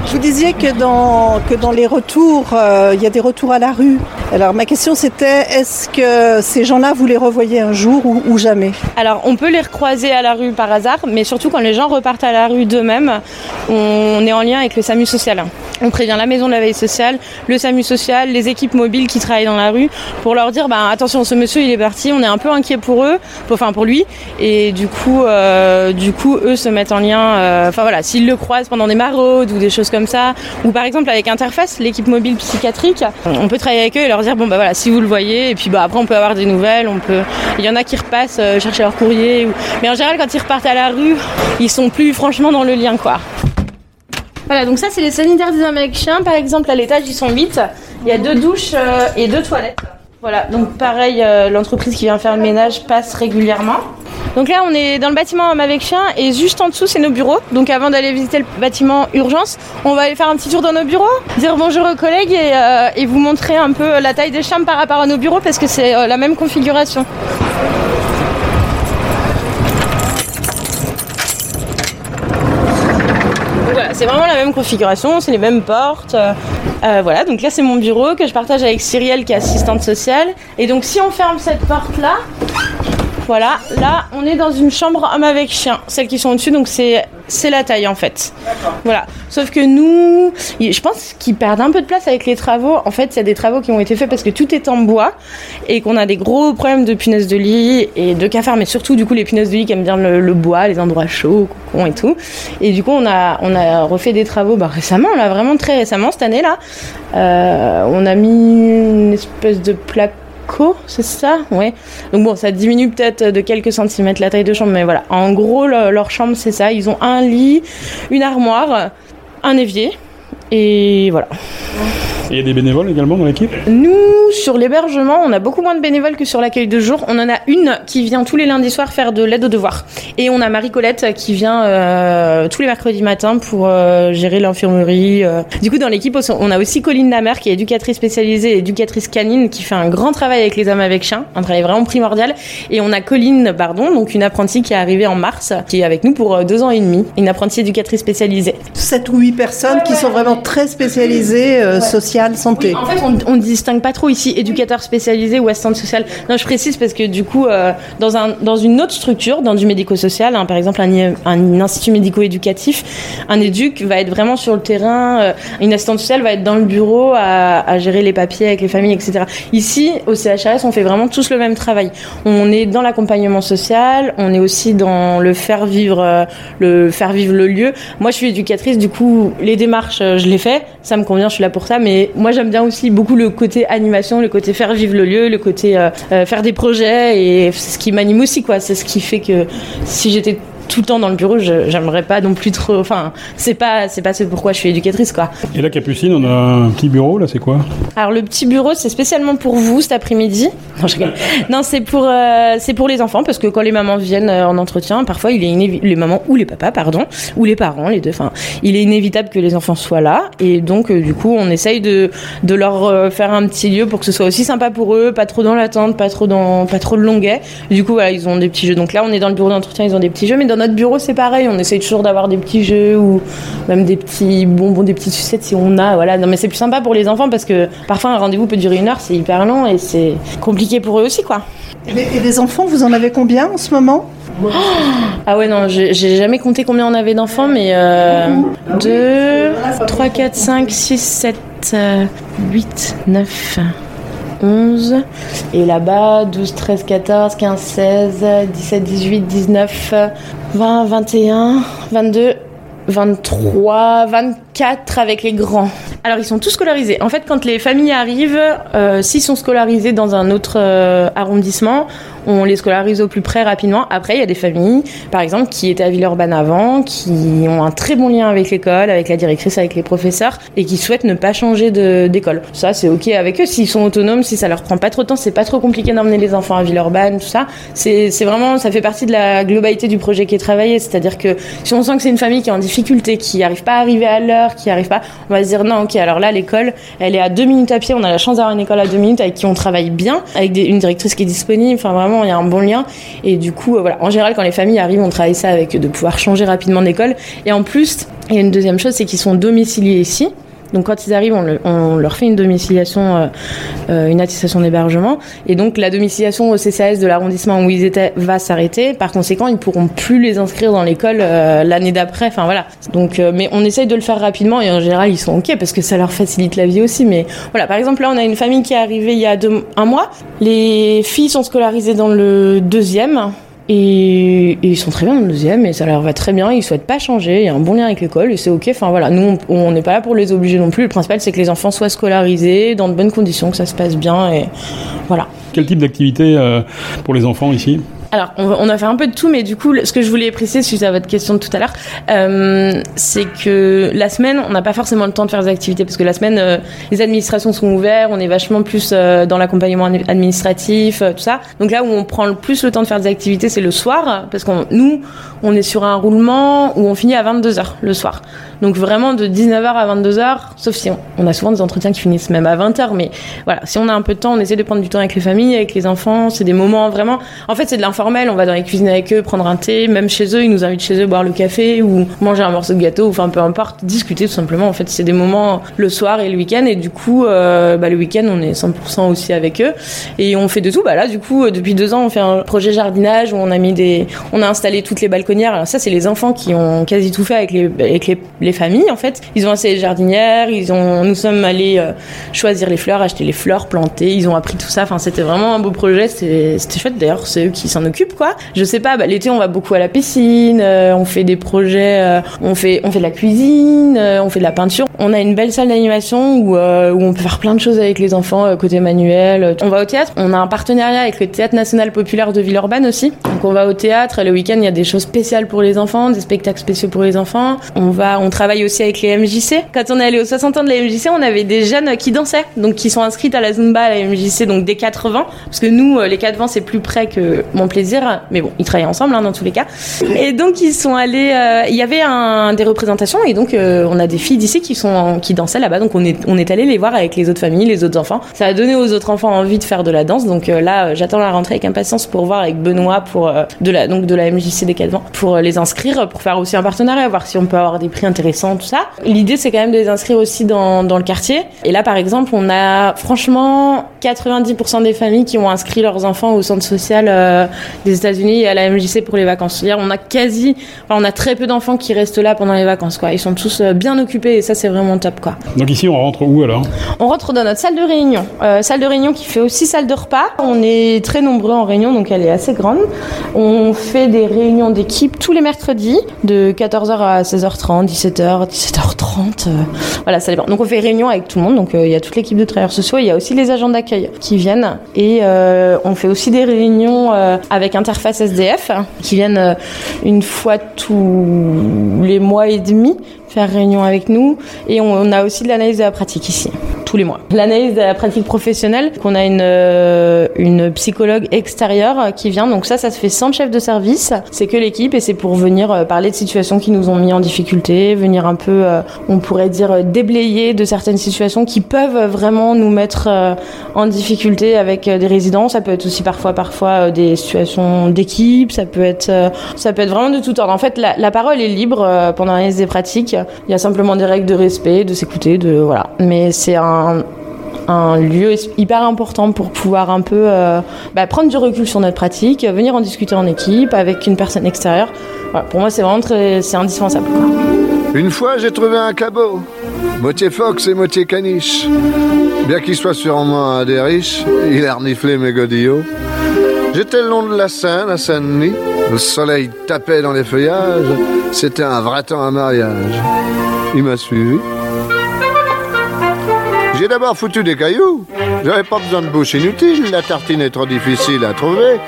Vous disiez que dans, les retours, euh, il y a des retours à la rue. Alors ma question c'était, est-ce que ces gens-là, vous les revoyez un jour ou, ou jamais? Alors, on peut les recroiser à la rue par hasard, mais surtout quand les gens repartent à la rue d'eux-mêmes, on est en lien avec le SAMU social. On prévient la maison de la veille sociale, le SAMU social, les équipes mobiles qui travaillent dans la rue, pour leur dire, bah, attention, ce monsieur, il est parti, on est un peu inquiet pour eux, enfin pour lui, et du coup, euh, du coup, eux se mettent en lien. euh, Enfin voilà, s'ils le croisent pendant des maraudes ou des choses comme ça, ou par exemple avec Interface, l'équipe mobile psychiatrique, on peut travailler avec eux et leur dire, bon bah voilà, si vous le voyez, et puis bah après on peut avoir des nouvelles, on peut. Il y en a qui repassent euh, chercher leur courrier, ou- mais en général quand ils repartent à la rue, ils sont plus franchement dans le lien quoi. Voilà, donc ça c'est les sanitaires des chiens. Par exemple, à l'étage, ils sont 8. Il y a deux douches euh, et deux toilettes. Voilà, donc pareil, euh, l'entreprise qui vient faire le ménage passe régulièrement. Donc là, on est dans le bâtiment homme avec chien et juste en dessous, c'est nos bureaux. Donc avant d'aller visiter le bâtiment urgence, on va aller faire un petit tour dans nos bureaux, dire bonjour aux collègues et, euh, vous montrer un peu la taille des chambres par rapport à nos bureaux parce que c'est la même configuration. Donc voilà, c'est vraiment la même configuration, c'est les mêmes portes. euh, euh, voilà, donc là c'est mon bureau que je partage avec Cyrielle qui est assistante sociale. Et donc si on ferme cette porte là, voilà, là on est dans une chambre homme avec chien, celles qui sont au-dessus, donc c'est c'est la taille en fait. Voilà. Sauf que nous, je pense qu'ils perdent un peu de place avec les travaux. En fait, il y a des travaux qui ont été faits parce que tout est en bois et qu'on a des gros problèmes de punaises de lit et de cafards, mais surtout du coup les punaises de lit qui aiment bien le, le bois, les endroits chauds, cocons et tout. Et du coup, on a on a refait des travaux bah, récemment, là, vraiment très récemment cette année là. Euh, on a mis une espèce de plaque c'est ça Ouais. Donc bon, ça diminue peut-être de quelques centimètres la taille de chambre, mais voilà. En gros, le- leur chambre, c'est ça. Ils ont un lit, une armoire, un évier, et voilà. Et il y a des bénévoles également dans l'équipe? Nous, sur l'hébergement, on a beaucoup moins de bénévoles que sur l'accueil de jour. On en a une qui vient tous les lundis soirs faire de l'aide aux devoirs. Et on a Marie-Colette qui vient euh, tous les mercredis matins pour euh, gérer l'infirmerie. euh. Du coup, dans l'équipe, on a aussi Colline Lamer qui est éducatrice spécialisée et éducatrice canine qui fait un grand travail avec les hommes avec chiens, un travail vraiment primordial. Et on a Colline Bardon, donc une apprentie qui est arrivée en mars, qui est avec nous pour deux ans et demi, une apprentie éducatrice spécialisée. 7 ou 8 personnes qui sont vraiment très spécialisées, euh, En fait, on, on distingue pas trop ici éducateur spécialisé ou assistante sociale. Non, je précise parce que du coup, euh, dans, un, dans une autre structure, dans du médico-social, hein, par exemple un, institut médico-éducatif, un éduc va être vraiment sur le terrain, euh, une assistante sociale va être dans le bureau à, gérer les papiers avec les familles, etc. Ici, au CHRS, on fait vraiment tous le même travail. On est dans l'accompagnement social, on est aussi dans le faire vivre, euh, le faire vivre le lieu. Moi, je suis éducatrice, du coup, les démarches, je les fais, ça me convient, je suis là pour ça. Mais moi, j'aime bien aussi beaucoup le côté animation, le côté faire vivre le lieu, le côté euh, euh, faire des projets, et c'est ce qui m'anime aussi, quoi. C'est ce qui fait que si j'étais tout le temps dans le bureau, j'aimerais pas non plus trop. Enfin, c'est pas, c'est pas ce pourquoi je suis éducatrice, quoi. Et là, Capucine, on a un petit bureau, là, c'est quoi? Alors le petit bureau, c'est spécialement pour vous cet après-midi. Non, je. Non, c'est pour euh, c'est pour les enfants parce que quand les mamans viennent euh, en entretien, parfois il est inévi- les mamans ou les papas, pardon, ou les parents, les deux. Enfin, il est inévitable que les enfants soient là et donc euh, du coup, on essaye de de leur euh, faire un petit lieu pour que ce soit aussi sympa pour eux, pas trop dans l'attente, pas trop dans pas trop de longuet. Du coup, voilà, ils ont des petits jeux. Donc là, on est dans le bureau d'entretien, ils ont des petits jeux, mais dans notre bureau, c'est pareil. On essaye toujours d'avoir des petits jeux ou même des petits bonbons, des petites sucettes si on a. Voilà. Non, mais c'est plus sympa pour les enfants parce que parfois un rendez-vous peut durer une heure, c'est hyper long et c'est compliqué pour eux aussi, quoi. Et les, enfants, vous en avez combien en ce moment? Ah ouais, non, j'ai jamais compté combien on avait d'enfants, mais euh, 2, 3, 4, 5, 6, 7, 8, 9, 11. Et là-bas, 12, 13, 14, 15, 16, 17, 18, 19, 20, 21, 22, 23, 24. Quatre avec les grands. Alors ils sont tous scolarisés. En fait, quand les familles arrivent, euh, s'ils sont scolarisés dans un autre euh, arrondissement, on les scolarise au plus près rapidement. Après, il y a des familles, par exemple, qui étaient à Villeurbanne avant, qui ont un très bon lien avec l'école, avec la directrice, avec les professeurs, et qui souhaitent ne pas changer d'école. Ça, c'est ok avec eux. S'ils sont autonomes, si ça leur prend pas trop de temps, c'est pas trop compliqué d'emmener les enfants à Villeurbanne, tout ça. C'est vraiment, ça fait partie de la globalité du projet qui est travaillé. C'est-à-dire que si on sent que c'est une famille qui est en difficulté, qui arrive pas à arriver à l'heure, qui arrive pas, on va se dire non, ok, alors là, l'école, elle est à deux minutes à pied. On a la chance d'avoir une école à deux minutes avec qui on travaille bien, avec une directrice qui est disponible. Enfin, vraiment, il y a un bon lien. Et du coup, euh, voilà. En général, quand les familles arrivent, on travaille ça avec de pouvoir changer rapidement d'école. Et en plus, il y a une deuxième chose, c'est qu'ils sont domiciliés ici. Donc quand ils arrivent, on, le- on leur fait une domiciliation, euh, euh, une attestation d'hébergement, et donc la domiciliation au CCAS de l'arrondissement où ils étaient va s'arrêter. Par conséquent, ils pourront plus les inscrire dans l'école euh, l'année d'après. Enfin voilà. Donc, euh, mais on essaye de le faire rapidement et en général ils sont ok parce que ça leur facilite la vie aussi. Mais voilà, par exemple là, on a une famille qui est arrivée il y a deux- un mois. Les filles sont scolarisées dans le deuxième. Et, ils sont très bien dans le deuxième et ça leur va très bien. Ils souhaitent pas changer. Il y a un bon lien avec l'école et c'est ok. Enfin voilà, nous on- on n'est pas là pour les obliger non plus. Le principal c'est que les enfants soient scolarisés dans de bonnes conditions, que ça se passe bien et voilà. Quel type d'activité euh, pour les enfants ici? Alors, on, a fait un peu de tout, mais du coup, ce que je voulais préciser suite à votre question de tout à l'heure, euh, c'est que la semaine, on n'a pas forcément le temps de faire des activités parce que la semaine, euh, les administrations sont ouvertes, on est vachement plus euh, dans l'accompagnement admi- administratif, tout ça. Donc là où on prend le plus le temps de faire des activités, c'est le soir, parce qu'on nous, on est sur un roulement où on finit à 22h le soir. Donc vraiment de 19h à 22h, sauf si on, a souvent des entretiens qui finissent même à 20h, mais voilà, si on a un peu de temps, on essaie de prendre du temps avec les familles, avec les enfants, c'est des moments vraiment... En fait, c'est de l'informel, on va dans les cuisines avec eux, prendre un thé, même chez eux, ils nous invitent chez eux boire le café ou manger un morceau de gâteau, enfin peu importe, discuter tout simplement. En fait, c'est des moments le soir et le week-end, et du coup, euh, bah, le week-end, on est 100% aussi avec eux, et on fait de tout. Bah là, du coup, euh, depuis deux ans, on fait un projet jardinage où on a mis des... On a installé toutes les balconnières. Alors ça, c'est les enfants qui ont quasi tout fait avec les, avec les, les familles, en fait. Ils ont installé les jardinières, ils ont... Nous sommes allés euh, choisir les fleurs, acheter les fleurs, planter, ils ont appris tout ça. Enfin, c'était vraiment un beau projet, c'était chouette. D'ailleurs, c'est eux qui s'en occupent, quoi. Je sais pas, bah, l'été, on va beaucoup à la piscine, euh, on fait des projets, euh, on, fait, on fait de la cuisine, on fait de la peinture. On a une belle salle d'animation où, où on peut faire plein de choses avec les enfants, côté manuel. On va au théâtre, on a un partenariat avec le Théâtre National Populaire de Villeurbanne aussi. Donc on va au théâtre, le week-end, il y a des choses spéciales pour les enfants, des spectacles spéciaux pour les enfants. On va, on travaille aussi avec les MJC. Quand on est allé aux 60 ans de la MJC, on avait des jeunes qui dansaient, donc qui sont inscrites à la Zumba à la MJC, donc des 80, parce que nous, euh, les 80, c'est plus près que mon plaisir, mais bon, ils travaillent ensemble hein, dans tous les cas. Et donc ils sont allés, euh, il y avait des représentations, et donc euh, on a des filles d'ici qui sont qui dansaient là-bas, donc on est on est allé les voir avec les autres familles, les autres enfants. Ça a donné aux autres enfants envie de faire de la danse, donc là, j'attends la rentrée avec impatience pour voir avec Benoît pour de la donc de la MJC des 4 ans pour les inscrire, pour faire aussi un partenariat, voir si on peut avoir des prix intéressants, tout ça. L'idée c'est quand même de les inscrire aussi dans dans le quartier. Et là, par exemple, on a franchement 90% des familles qui ont inscrit leurs enfants au centre social euh, des États-Unis et à la MJC pour les vacances. C'est-à-dire, on a quasi, enfin, on a très peu d'enfants qui restent là pendant les vacances, quoi. Ils sont tous euh, bien occupés et ça, c'est vraiment top, quoi. Donc ici, on rentre où alors? On rentre dans notre salle de réunion. Euh, salle de réunion qui fait aussi salle de repas. On est très nombreux en réunion, donc elle est assez grande. On fait des réunions d'équipe tous les mercredis, de 14h à 16h30, 17h, 17h30. euh, voilà, ça dépend. Donc on fait réunion avec tout le monde. Donc euh, il y a toute l'équipe de travailleurs sociaux. Il y a aussi les agents d'accueil qui viennent. Et euh, on fait aussi des réunions avec Interface SDF qui viennent une fois tous les mois et demi faire réunion avec nous. Et on a aussi de l'analyse de la pratique ici, tous les mois. L'analyse de la pratique professionnelle, qu'on a une, euh, une psychologue extérieure euh, qui vient. Donc ça, ça se fait sans le chef de service. C'est que l'équipe et c'est pour venir euh, parler de situations qui nous ont mis en difficulté, venir un peu, on pourrait dire, déblayer de certaines situations qui peuvent vraiment nous mettre en difficulté avec des résidents. Ça peut être aussi parfois, parfois des situations d'équipe. Ça peut être, ça peut être vraiment de tout ordre. En fait, la, la parole est libre pendant l'analyse des pratiques. Il y a simplement des règles de respect, de s'écouter, de voilà. Mais c'est un un lieu hyper important pour pouvoir un peu euh, bah, prendre du recul sur notre pratique, venir en discuter en équipe avec une personne extérieure. Pour moi, c'est vraiment très, indispensable. Une fois, j'ai trouvé un cabot, moitié fox et moitié caniche. Bien qu'il soit sûrement un des riches, il a reniflé mes godillots. J'étais le long de la Seine, à Saint-Denis. Le soleil tapait dans les feuillages. C'était un vrai temps à mariage. Il m'a suivi. J'ai d'abord foutu des cailloux. J'avais pas besoin de bouche inutile, la tartine est trop difficile à trouver.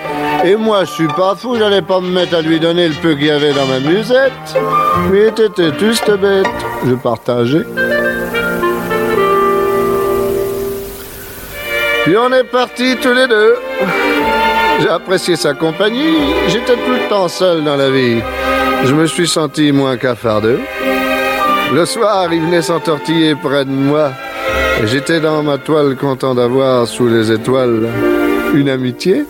Et moi, je suis pas fou, j'allais pas me mettre à lui donner le peu qu'il y avait dans ma musette. Mais t'étais juste bête. Je partageais. Puis on est partis tous les deux. J'ai apprécié sa compagnie. J'étais tout le temps seul dans la vie. Je me suis senti moins cafardeux. Le soir, il venait s'entortiller près de moi. J'étais dans ma toile content d'avoir sous les étoiles une amitié.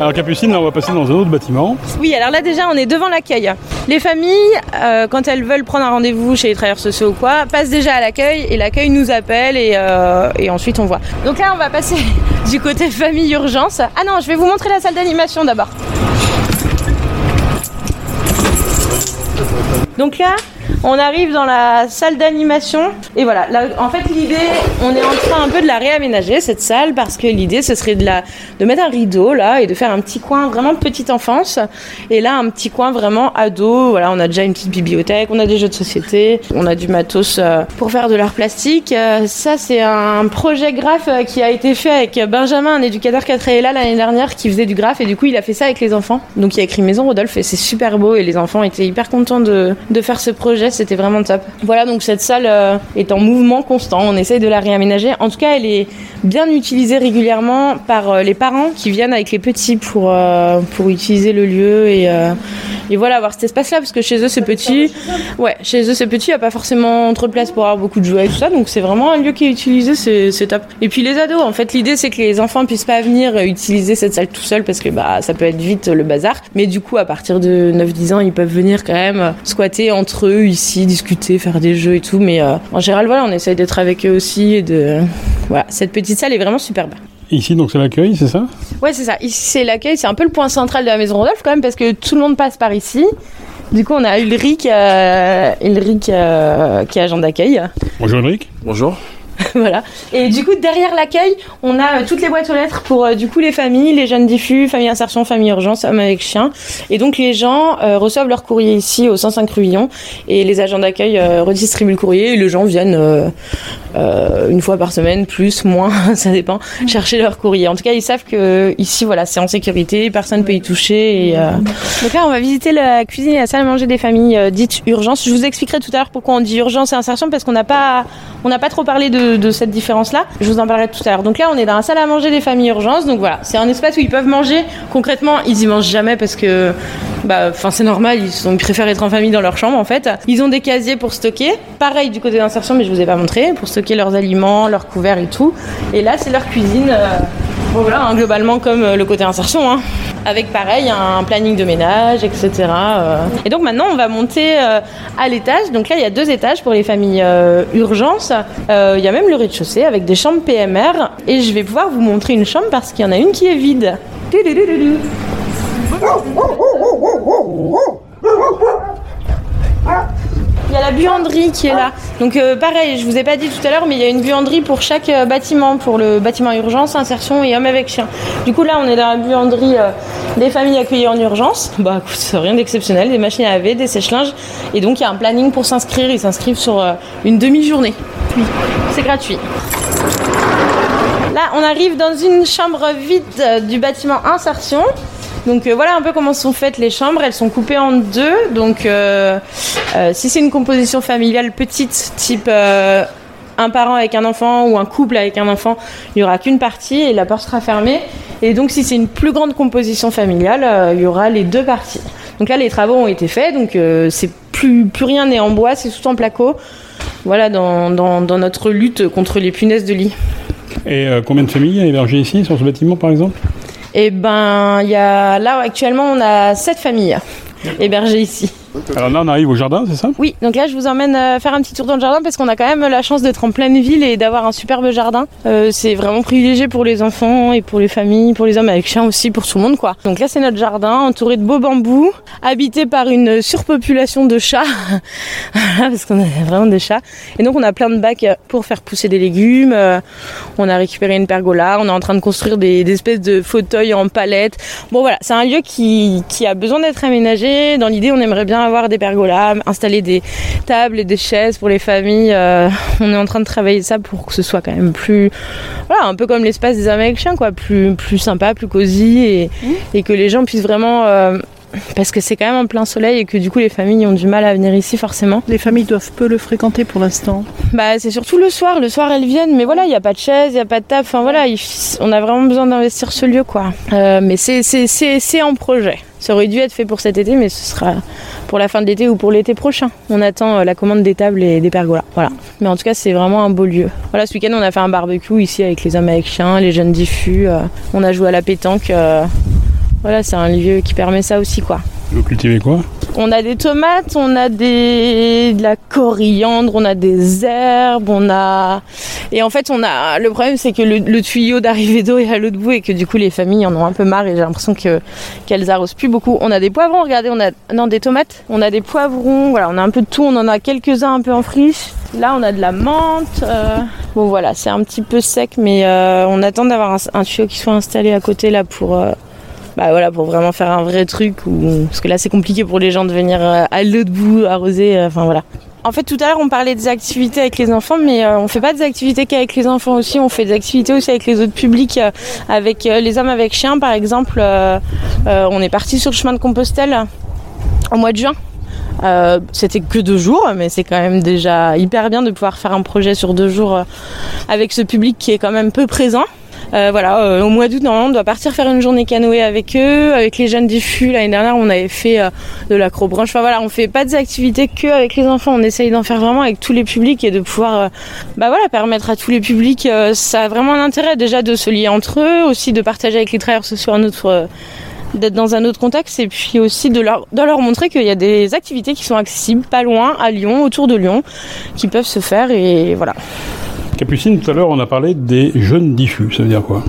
Alors Capucine, là on va passer dans un autre bâtiment. Oui, alors là déjà on est devant l'accueil. Les familles, euh, quand elles veulent prendre un rendez-vous chez les travailleurs sociaux ou quoi, passent déjà à l'accueil et l'accueil nous appelle et, euh, et ensuite on voit. Donc là on va passer du côté famille urgence. Ah non, je vais vous montrer la salle d'animation d'abord. Donc là, on arrive dans la salle d'animation et voilà. Là, en fait, l'idée, on est en train un peu de la réaménager cette salle parce que l'idée, ce serait de la, de mettre un rideau là et de faire un petit coin vraiment petite enfance et là un petit coin vraiment ado. Voilà, on a déjà une petite bibliothèque, on a des jeux de société, on a du matos euh, pour faire de l'art plastique. Euh, ça, c'est un projet graphe euh, qui a été fait avec Benjamin, un éducateur qui a travaillé là l'année dernière, qui faisait du graphe et du coup, il a fait ça avec les enfants. Donc, il a écrit Maison Rodolphe et c'est super beau et les enfants étaient hyper contents de, de faire ce projet. C'était vraiment top. Voilà, donc cette salle euh, est en mouvement constant. On essaye de la réaménager. En tout cas, elle est bien utilisée régulièrement par euh, les parents qui viennent avec les petits pour, euh, pour utiliser le lieu et, et voilà, avoir cet espace-là parce que chez eux c'est petit. Ouais, chez eux c'est petit, il n'y a pas forcément trop de place pour avoir beaucoup de jouets et tout ça. Donc c'est vraiment un lieu qui est utilisé, c'est c'est top. Et puis les ados, en fait, l'idée c'est que les enfants puissent pas venir utiliser cette salle tout seul parce que bah ça peut être vite le bazar. Mais du coup, à partir de 9-10 ans, ils peuvent venir quand même squatter entre eux ici, discuter, faire des jeux et tout. Mais euh, en général, voilà, on essaye d'être avec eux aussi et de. Voilà, cette petite salle est vraiment superbe. Ici donc c'est l'accueil, c'est ça? Ouais, c'est ça. Ici, c'est l'accueil. C'est un peu le point central de la maison Rodolphe quand même parce que tout le monde passe par ici. Du coup, on a Ulrich, euh, Ulrich euh, qui est agent d'accueil. Bonjour Ulrich. Bonjour. voilà. Et du coup, derrière l'accueil, on a euh, toutes les boîtes aux lettres pour euh, du coup les familles, les jeunes diffus, famille insertion, famille urgence, hommes avec chien. Et donc les gens euh, reçoivent leur courrier ici au 105 rue Villon et les agents d'accueil redistribuent le courrier et les gens viennent euh, une fois par semaine, plus, moins, ça dépend, chercher leur courrier. En tout cas, ils savent que ici, voilà, c'est en sécurité, personne peut y toucher. Et, euh, Donc là, on va visiter la cuisine et la salle à manger des familles euh, dites urgence. Je vous expliquerai tout à l'heure pourquoi on dit urgence et insertion parce qu'on n'a pas, on n'a pas trop parlé de, de cette différence-là. Je vous en parlerai tout à l'heure. Donc là, on est dans la salle à manger des familles urgence. Donc voilà, c'est un espace où ils peuvent manger. Concrètement, ils y mangent jamais parce que, bah, enfin, c'est normal. Ils, sont, ils préfèrent être en famille dans leur chambre en fait. Ils ont des casiers pour stocker. Pareil du côté d'insertion, mais je vous ai pas montré pour stocker leurs aliments, leurs couverts et tout. Et là, c'est leur cuisine. euh, voilà, hein, globalement comme euh, le côté insertion, hein. avec pareil un planning de ménage, etc. euh. Et donc maintenant on va monter à l'étage. Donc là il y a deux étages pour les familles euh, urgence. Euh, Il y a même le rez-de-chaussée avec des chambres PMR. Et je vais pouvoir vous montrer une chambre parce qu'il y en a une qui est vide. Il y a la buanderie qui est là. Donc euh, pareil, je vous ai pas dit tout à l'heure, mais il y a une buanderie pour chaque euh, bâtiment, pour le bâtiment urgence, insertion et homme avec chien. Du coup là, on est dans la buanderie euh, des familles accueillies en urgence. Bah écoute, rien d'exceptionnel, des machines à laver, des sèche-linges. Et donc il y a un planning pour s'inscrire. Ils s'inscrivent sur une demi-journée. Oui, c'est gratuit. Là, on arrive dans une chambre vide du bâtiment insertion. Donc euh, voilà un peu comment sont faites les chambres. Elles sont coupées en deux. Donc euh, euh, si c'est une composition familiale petite, type un parent avec un enfant ou un couple avec un enfant, il n'y aura qu'une partie et la porte sera fermée. Et donc si c'est une plus grande composition familiale, il y aura les deux parties. Donc là les travaux ont été faits, donc c'est plus, plus rien n'est en bois, c'est tout en placo. Voilà dans, dans, dans notre lutte contre les punaises de lit. Et combien de familles hébergées ici sur ce bâtiment par exemple? Et ben, il y a là actuellement on a sept familles hébergées ici. Alors là on arrive au jardin, c'est ça? Oui, donc là je vous emmène euh, faire un petit tour dans le jardin parce qu'on a quand même la chance d'être en pleine ville et d'avoir un superbe jardin. Euh, c'est vraiment privilégié pour les enfants et pour les familles, pour les hommes avec chiens aussi, pour tout le monde quoi. Donc là c'est notre jardin entouré de beaux bambous, habité par une surpopulation de chats, Voilà, parce qu'on a vraiment des chats. Et donc on a plein de bacs pour faire pousser des légumes. Euh, on a récupéré une pergola, on est en train de construire des, des espèces de fauteuils en palette. Bon voilà, c'est un lieu qui, qui a besoin d'être aménagé. Dans l'idée on aimerait bien avoir des pergolas, installer des tables et des chaises pour les familles. Euh, on est en train de travailler ça pour que ce soit quand même plus, voilà, un peu comme l'espace des Américains, quoi, plus, plus sympa, plus cosy et, et que les gens puissent vraiment euh, parce que c'est quand même en plein soleil et que du coup les familles ont du mal à venir ici forcément. Les familles doivent peu le fréquenter pour l'instant. Bah c'est surtout le soir, le soir elles viennent, mais voilà il n'y a pas de chaise, il n'y a pas de table, enfin voilà, il- on a vraiment besoin d'investir ce lieu quoi. Euh, mais c'est- c'est c'est- c'est en projet. Ça aurait dû être fait pour cet été, mais ce sera pour la fin de l'été ou pour l'été prochain. On attend euh, la commande des tables et des pergolas. Voilà. Mais en tout cas, c'est vraiment un beau lieu. Voilà, ce week-end, on a fait un barbecue ici avec les hommes avec chiens, les jeunes diffus. euh, on a joué à la pétanque. euh, voilà, c'est un lieu qui permet ça aussi, quoi. Vous cultivez quoi? On a des tomates, on a des de la coriandre, on a des herbes, on a et en fait on a le problème c'est que le, le tuyau d'arrivée d'eau est à l'autre bout et que du coup les familles en ont un peu marre et j'ai l'impression que qu'elles arrosent plus beaucoup. On a des poivrons, regardez, on a non des tomates, on a des poivrons, voilà, on a un peu de tout, on en a quelques-uns un peu en friche. Là on a de la menthe. euh, Bon voilà, c'est un petit peu sec mais euh, on attend d'avoir un, un tuyau qui soit installé à côté là pour euh, bah voilà pour vraiment faire un vrai truc ou parce que là c'est compliqué pour les gens de venir euh, à l'autre bout arroser euh, enfin voilà. En fait tout à l'heure on parlait des activités avec les enfants mais euh, on fait pas des activités qu'avec les enfants aussi. On fait des activités aussi avec les autres publics avec les hommes avec chiens par exemple. On est parti sur le chemin de Compostelle au mois de juin. C'était que deux jours, mais c'est quand même déjà hyper bien de pouvoir faire un projet sur deux jours avec ce public qui est quand même peu présent. Euh, voilà, euh, au mois d'août, normalement, on doit partir faire une journée canoë avec eux, avec les jeunes diffus. L'année dernière, on avait fait euh, de l'acrobranche. Enfin voilà, on fait pas des activités que avec les enfants. On essaye d'en faire vraiment avec tous les publics et de pouvoir, bah voilà, permettre à tous les publics. ça a vraiment un déjà de se lier entre eux, aussi de partager avec les travailleurs sociaux un autre. d'être dans un autre contexte et puis aussi de leur, de leur montrer qu'il y a des activités qui sont accessibles pas loin, à Lyon, autour de Lyon, qui peuvent se faire et voilà. Capucine, tout à l'heure, on a parlé des jeunes diffus. Ça veut dire quoi?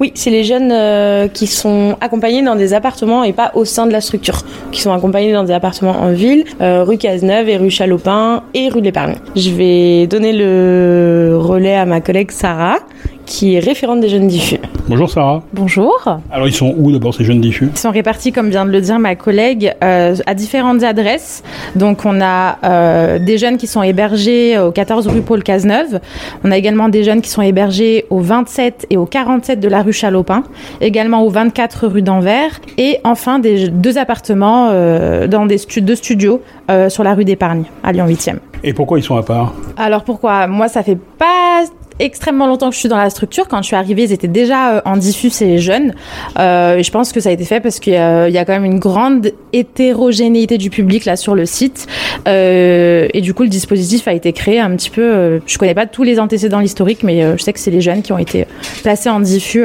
Oui, c'est les jeunes euh, qui sont accompagnés dans des appartements et pas au sein de la structure, qui sont accompagnés dans des appartements en ville, euh, rue Cazeneuve et rue Chalopin et rue de l'Épargne. Je vais donner le relais à ma collègue Sarah, qui est référente des jeunes diffus. Bonjour Sarah. Bonjour. Alors ils sont où d'abord ces jeunes diffus? Ils sont répartis, comme vient de le dire ma collègue, euh, à différentes adresses. Donc on a euh, des jeunes qui sont hébergés au 14 rue Paul Cazeneuve. On a également des jeunes qui sont hébergés au 27 et au 47 de la rue Chalopin. Également au 24 rue d'Anvers. Et enfin des deux appartements euh, dans des stu- deux studios sur la rue d'Épargne, à Lyon 8e. Et pourquoi ils sont à part? Alors pourquoi? Moi, ça fait pas extrêmement longtemps que je suis dans la structure. Quand je suis arrivée, ils étaient déjà euh, en diffus et jeunes. Euh, je pense que ça a été fait parce qu'il y, a quand même une grande hétérogénéité du public là sur le site. Euh, et du coup, le dispositif a été créé un petit peu. euh, je connais pas tous les antécédents historiques, mais euh, je sais que c'est les jeunes qui ont été placés en diffus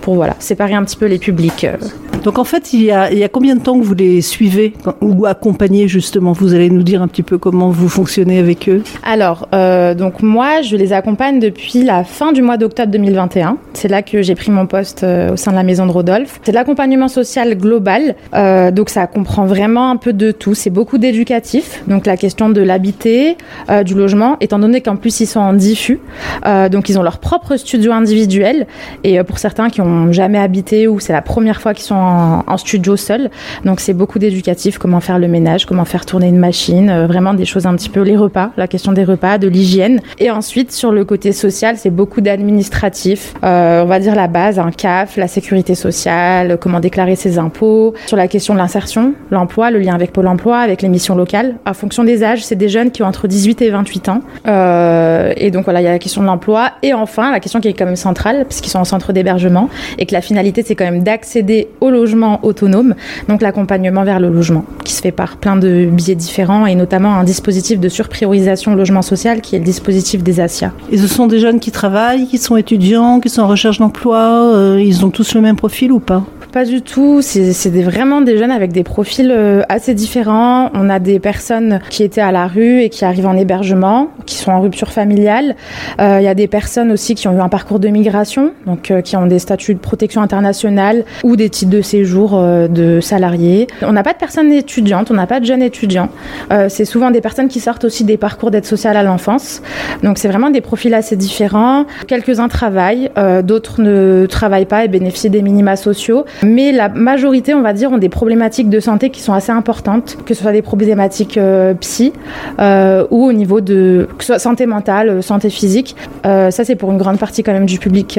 pour voilà séparer un petit peu les publics. euh. Donc en fait, il y, a, il y a combien de temps que vous les suivez ou accompagnez justement? Vous allez nous dire un petit peu comment vous fonctionnez avec eux Alors, euh, donc moi, je les accompagne depuis la fin du mois d'octobre 2021. C'est là que j'ai pris mon poste euh, au sein de la maison de Rodolphe. C'est de l'accompagnement social global. Euh, donc ça comprend vraiment un peu de tout. C'est beaucoup d'éducatif. Donc la question de l'habiter, du logement, étant donné qu'en plus ils sont en diffus. Donc ils ont leur propre studio individuel. Et pour certains qui ont jamais habité ou c'est la première fois qu'ils sont en, studio seuls. Donc c'est beaucoup d'éducatif, comment faire le ménage, comment faire tourner une machine, euh, vraiment des choses un petit peu les repas, la question des repas, de l'hygiène. Et ensuite sur le côté social, c'est beaucoup d'administratif, euh, on va dire la base, un CAF, la sécurité sociale, comment déclarer ses impôts, sur la question de l'insertion, l'emploi, le lien avec Pôle Emploi, avec les missions locales. En fonction des âges, c'est des jeunes qui ont entre 18 et 28 ans. Euh, et donc voilà, il y a la question de l'emploi et enfin la question qui est quand même centrale, puisqu'ils sont en centre d'hébergement et que la finalité c'est quand même d'accéder au logement autonome, donc l'accompagnement vers le logement, qui se fait par plein de biais différents et notamment un dispositif de surpriorisation logement social qui est le dispositif des ASIA. Et ce sont des jeunes qui travaillent, qui sont étudiants, qui sont en recherche d'emploi euh, Ils ont tous le même profil ou pas? Pas du tout, c'est vraiment des jeunes avec des profils euh, assez différents. On a des personnes qui étaient à la rue et qui arrivent en hébergement, qui sont en rupture familiale. Euh, Il y a des personnes aussi qui ont eu un parcours de migration, donc euh, qui ont des statuts de protection internationale ou des titres de séjour euh, de salariés. On n'a pas de personnes étudiantes, on n'a pas de jeunes étudiants. Euh, c'est souvent des personnes qui sortent aussi des parcours d'aide sociale à l'enfance. Donc c'est vraiment des profils assez différents. Quelques-uns travaillent, d'autres ne travaillent pas et bénéficient des minima sociaux. Mais la majorité, on va dire, ont des problématiques de santé qui sont assez importantes, que ce soit des problématiques euh, psy euh, ou au niveau de que ce soit santé mentale, euh, santé physique. Euh, ça, c'est pour une grande partie quand même du public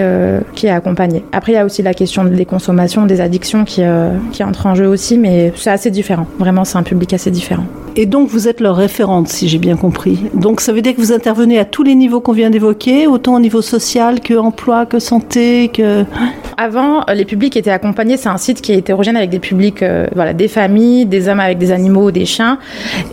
qui est accompagné. Après, il y a aussi la question des consommations, des addictions qui, qui entre en jeu aussi, mais c'est assez différent. Vraiment, c'est un public assez différent. Et donc, vous êtes leur référente, si j'ai bien compris. Donc, ça veut dire que vous intervenez à tous les niveaux qu'on vient d'évoquer, autant au niveau social que emploi, que santé, que... Avant, les publics étaient accompagnés. C'est un site qui est hétérogène avec des publics, euh, voilà, des familles, des hommes avec des animaux, des chiens,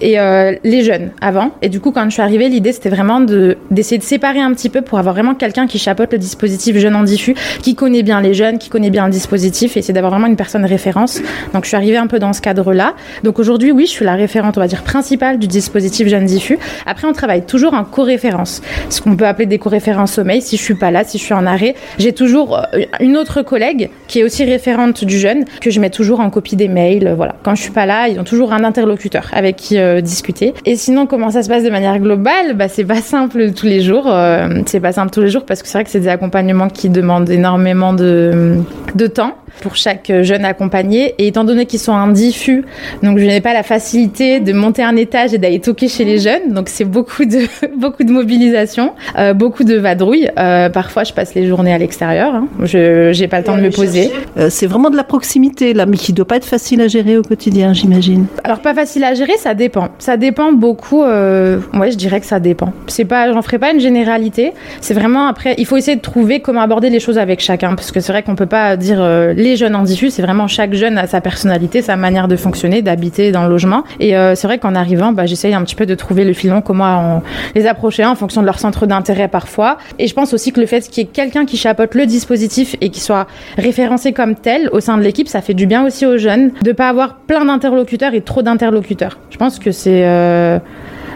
et euh, les jeunes avant. Et du coup, quand je suis arrivée, l'idée c'était vraiment de d'essayer de séparer un petit peu pour avoir vraiment quelqu'un qui chapeaute le dispositif jeune en diffus, qui connaît bien les jeunes, qui connaît bien le dispositif, et essayer d'avoir vraiment une personne référence. Donc, je suis arrivée un peu dans ce cadre-là. Donc aujourd'hui, oui, je suis la référente, on va dire principale du dispositif jeune diffus. Après, on travaille toujours en co-référence, ce qu'on peut appeler des co-références sommeil. Si je suis pas là, si je suis en arrêt, j'ai toujours euh, une autre collègue qui est aussi référente du jeune que je mets toujours en copie des mails. euh, Voilà. Quand je suis pas là, ils ont toujours un interlocuteur avec qui euh, discuter. Et sinon, comment ça se passe de manière globale? Bah, c'est pas simple tous les jours. euh, c'est pas simple tous les jours parce que c'est vrai que c'est des accompagnements qui demandent énormément de, de temps pour chaque jeune accompagné. Et étant donné qu'ils sont en diffus, donc je n'ai pas la facilité de monter un étage et d'aller toquer chez les jeunes. Donc c'est beaucoup de beaucoup de mobilisation, euh, beaucoup de vadrouille. Euh, parfois, je passe les journées à l'extérieur. hein. Je j'ai pas le temps de me poser. Euh, c'est vraiment de la proximité, là, mais qui doit pas être facile à gérer au quotidien, j'imagine. Alors pas facile à gérer, ça dépend. Ça dépend beaucoup. Euh, ouais, je dirais que ça dépend. C'est pas, j'en ferai pas une généralité. C'est vraiment après, il faut essayer de trouver comment aborder les choses avec chacun, parce que c'est vrai qu'on peut pas dire euh, les jeunes en diffus. C'est vraiment chaque jeune a sa personnalité, sa manière de fonctionner, d'habiter dans le logement. Et euh, c'est vrai qu'en arrivant, bah, j'essaye un petit peu de trouver le filon, comment on les approcher en fonction de leur centre d'intérêt parfois. Et je pense aussi que le fait qu'il y ait quelqu'un qui chapeaute le dispositif et qui soit référencé comme tel au sein de l'équipe, ça fait du bien aussi aux jeunes de pas avoir plein d'interlocuteurs et trop d'interlocuteurs. Je pense que c'est euh,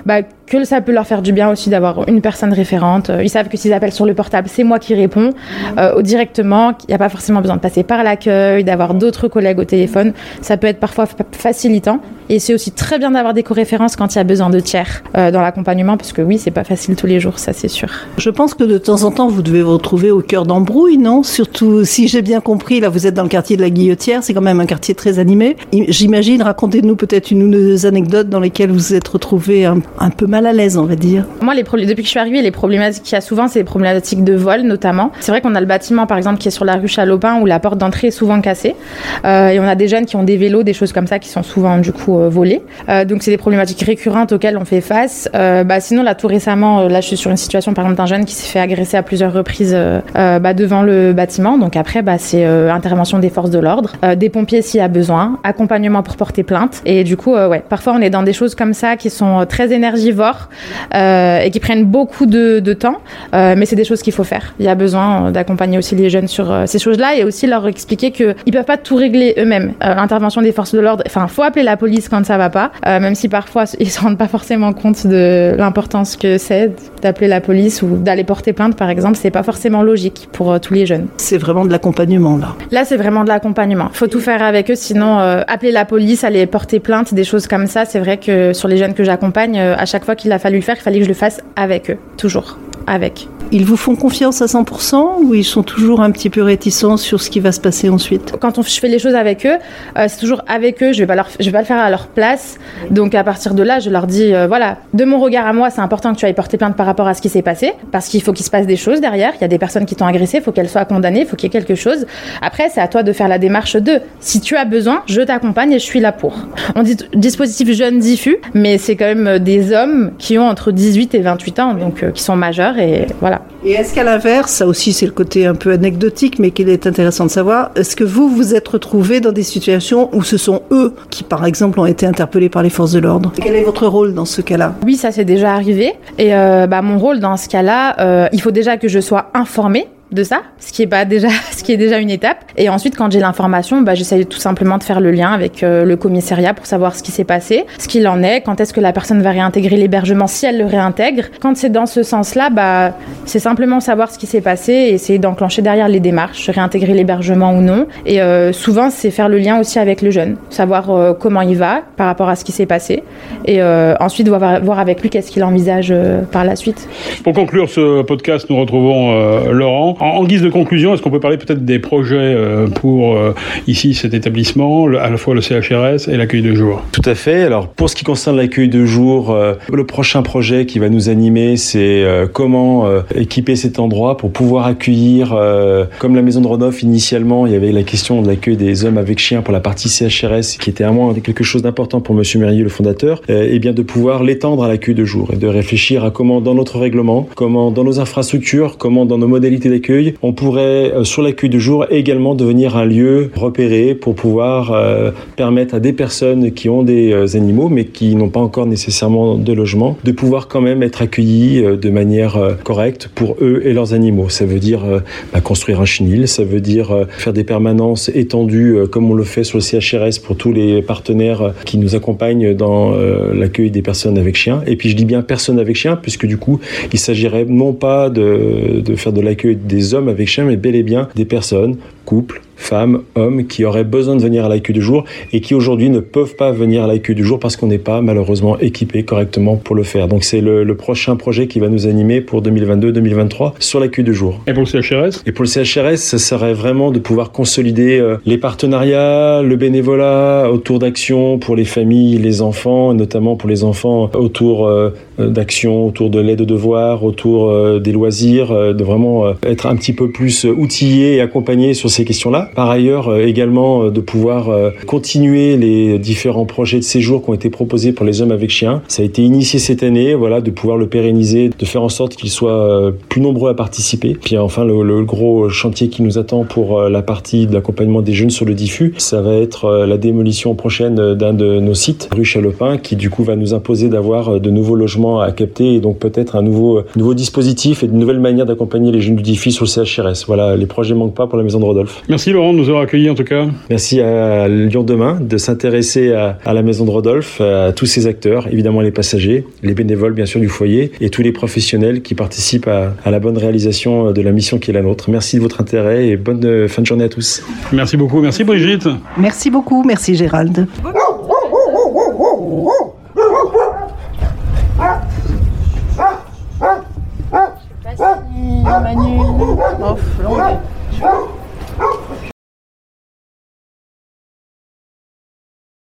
bah, que ça peut leur faire du bien aussi d'avoir une personne référente. Euh, Ils savent que s'ils appellent sur le portable, c'est moi qui réponds euh, directement. Il n'y a pas forcément besoin de passer par l'accueil, d'avoir d'autres collègues au téléphone. Ça peut être parfois fa- facilitant. Et c'est aussi très bien d'avoir des co-références quand il y a besoin de tiers euh, dans l'accompagnement, parce que oui, c'est pas facile tous les jours, ça c'est sûr. Je pense que de temps en temps, vous devez vous retrouver au cœur d'embrouilles, non? Surtout, si j'ai bien compris, là, vous êtes dans le quartier de la Guillotière, c'est quand même un quartier très animé. J'imagine, racontez-nous peut-être une ou deux anecdotes dans lesquelles vous vous êtes retrouvé un, un peu mal à l'aise, on va dire. Moi, les depuis que je suis arrivée, les problématiques qu'il y a souvent, c'est les problématiques de vol, notamment. C'est vrai qu'on a le bâtiment, par exemple, qui est sur la rue Chalopin, où la porte d'entrée est souvent cassée. Euh, et on a des jeunes qui ont des vélos, des choses comme ça, qui sont souvent, du coup, euh, volés. Euh, donc, c'est des problématiques récurrentes auxquelles on fait face. Euh, bah, sinon, là, tout récemment, là, je suis sur une situation, par exemple, d'un jeune qui s'est fait agresser à plusieurs reprises bah, devant le bâtiment. Donc, après, bah, c'est intervention des forces de l'ordre, des pompiers s'il y a besoin, accompagnement pour porter plainte. Et du coup, ouais, parfois, on est dans des choses comme ça qui sont très énergivores euh, et qui prennent beaucoup de, de temps, euh, mais c'est des choses qu'il faut faire. Il y a besoin euh, d'accompagner aussi les jeunes sur ces choses-là et aussi leur expliquer qu'ils ne peuvent pas tout régler eux-mêmes. L'intervention des forces de l'ordre, enfin, faut appeler la police quand ça va pas, même si parfois ils se rendent pas forcément compte de l'importance que c'est d'appeler la police ou d'aller porter plainte, par exemple. C'est pas forcément logique pour tous les jeunes. C'est vraiment de l'accompagnement, là. Là, c'est vraiment de l'accompagnement. Faut tout faire avec eux, sinon appeler la police, aller porter plainte, des choses comme ça. C'est vrai que sur les jeunes que j'accompagne, à chaque fois qu'il a fallu le faire, il fallait que je le fasse avec eux, toujours, avec. Ils vous font confiance à 100% ou ils sont toujours un petit peu réticents sur ce qui va se passer ensuite? Quand on, je fais les choses avec eux, euh, c'est toujours avec eux. Je vais pas leur, je vais pas le faire à leur place. Donc à partir de là, je leur dis, euh, voilà, de mon regard à moi, c'est important que tu ailles porter plainte par rapport à ce qui s'est passé, parce qu'il faut qu'il se passe des choses derrière. Il y a des personnes qui t'ont agressé, il faut qu'elles soient condamnées, il faut qu'il y ait quelque chose. Après, c'est à toi de faire la démarche de, si tu as besoin, je t'accompagne et je suis là pour. On dit dispositif jeune diffus, mais c'est quand même euh, des hommes qui ont entre 18 et 28 ans, donc euh, qui sont majeurs et voilà. Et est-ce qu'à l'inverse, ça aussi c'est le côté un peu anecdotique, mais qu'il est intéressant de savoir, est-ce que vous vous êtes retrouvé dans des situations où ce sont eux qui, par exemple, ont été interpellés par les forces de l'ordre? Quel est votre rôle dans ce cas-là? Oui, ça c'est déjà arrivé. Et euh, bah, mon rôle dans ce cas-là, euh, il faut déjà que je sois informée de ça, ce qui est pas déjà, ce qui est déjà une étape. Et ensuite, quand j'ai l'information, bah, j'essaye tout simplement de faire le lien avec euh, le commissariat pour savoir ce qui s'est passé, ce qu'il en est, quand est-ce que la personne va réintégrer l'hébergement si elle le réintègre. Quand c'est dans ce sens-là, bah, c'est simplement savoir ce qui s'est passé et essayer d'enclencher derrière les démarches, réintégrer l'hébergement ou non. Et euh, souvent, c'est faire le lien aussi avec le jeune, savoir euh, comment il va par rapport à ce qui s'est passé, et ensuite voir, voir avec lui qu'est-ce qu'il envisage par la suite. Pour conclure ce podcast, nous retrouvons Laurent. En, guise de conclusion, est-ce qu'on peut parler peut-être des projets euh, pour euh, ici cet établissement, à la fois le CHRS et l'accueil de jour? Tout à fait. Alors pour ce qui concerne l'accueil de jour, euh, le prochain projet qui va nous animer, c'est comment équiper cet endroit pour pouvoir accueillir, comme la maison de Rodolphe initialement, il y avait la question de l'accueil des hommes avec chiens pour la partie CHRS, qui était à moi quelque chose d'important pour Monsieur Mérieux, le fondateur, et bien de pouvoir l'étendre à l'accueil de jour et de réfléchir à comment dans notre règlement, comment dans nos infrastructures, comment dans nos modalités d'accueil, on pourrait euh, sur l'accueil de jour également devenir un lieu repéré pour pouvoir euh, permettre à des personnes qui ont des euh, animaux mais qui n'ont pas encore nécessairement de logement de pouvoir quand même être accueillis de manière correcte pour eux et leurs animaux. Ça veut dire bah, construire un chenil, ça veut dire faire des permanences étendues comme on le fait sur le CHRS pour tous les partenaires qui nous accompagnent dans l'accueil des personnes avec chiens. Et puis je dis bien personnes avec chiens puisque du coup il s'agirait non pas de, de faire de l'accueil des hommes avec chiens mais bel et bien des personnes, couples, femmes, hommes qui auraient besoin de venir à l'accueil du jour et qui aujourd'hui ne peuvent pas venir à l'accueil du jour parce qu'on n'est pas malheureusement équipé correctement pour le faire. Donc c'est le, le prochain projet qui va nous animer pour 2022-2023 sur l'accueil du jour. Et pour le CHRS Et pour le CHRS, ça serait vraiment de pouvoir consolider euh, les partenariats, le bénévolat autour d'actions pour les familles, les enfants, et notamment pour les enfants autour euh, d'actions, autour de l'aide aux devoirs, autour euh, des loisirs, de vraiment être un petit peu plus outillés et accompagnés sur ces questions-là. Par ailleurs, euh, également euh, de pouvoir euh, continuer les différents projets de séjour qui ont été proposés pour les hommes avec chiens. Ça a été initié cette année, voilà, de pouvoir le pérenniser, de faire en sorte qu'ils soient plus nombreux à participer. Puis enfin, le, gros chantier qui nous attend pour la partie de l'accompagnement des jeunes sur le diffus, ça va être la démolition prochaine d'un de nos sites, rue Chalopin, qui du coup va nous imposer d'avoir de nouveaux logements à capter et donc peut-être un nouveau, nouveau dispositif et de nouvelles manières d'accompagner les jeunes du diffus sur le CHRS. Voilà, les projets manquent pas pour la maison de Rodolphe. Merci Laurent de nous avoir accueillis en tout cas. Merci à Lyon Demain de s'intéresser à, à la maison de Rodolphe, à tous ses acteurs, évidemment les passagers, les bénévoles bien sûr du foyer et tous les professionnels qui participent à, à la bonne réalisation de la mission qui est la nôtre. Merci de votre intérêt et bonne euh, fin de journée à tous. Merci beaucoup. Merci Brigitte. Merci beaucoup, merci Gérald.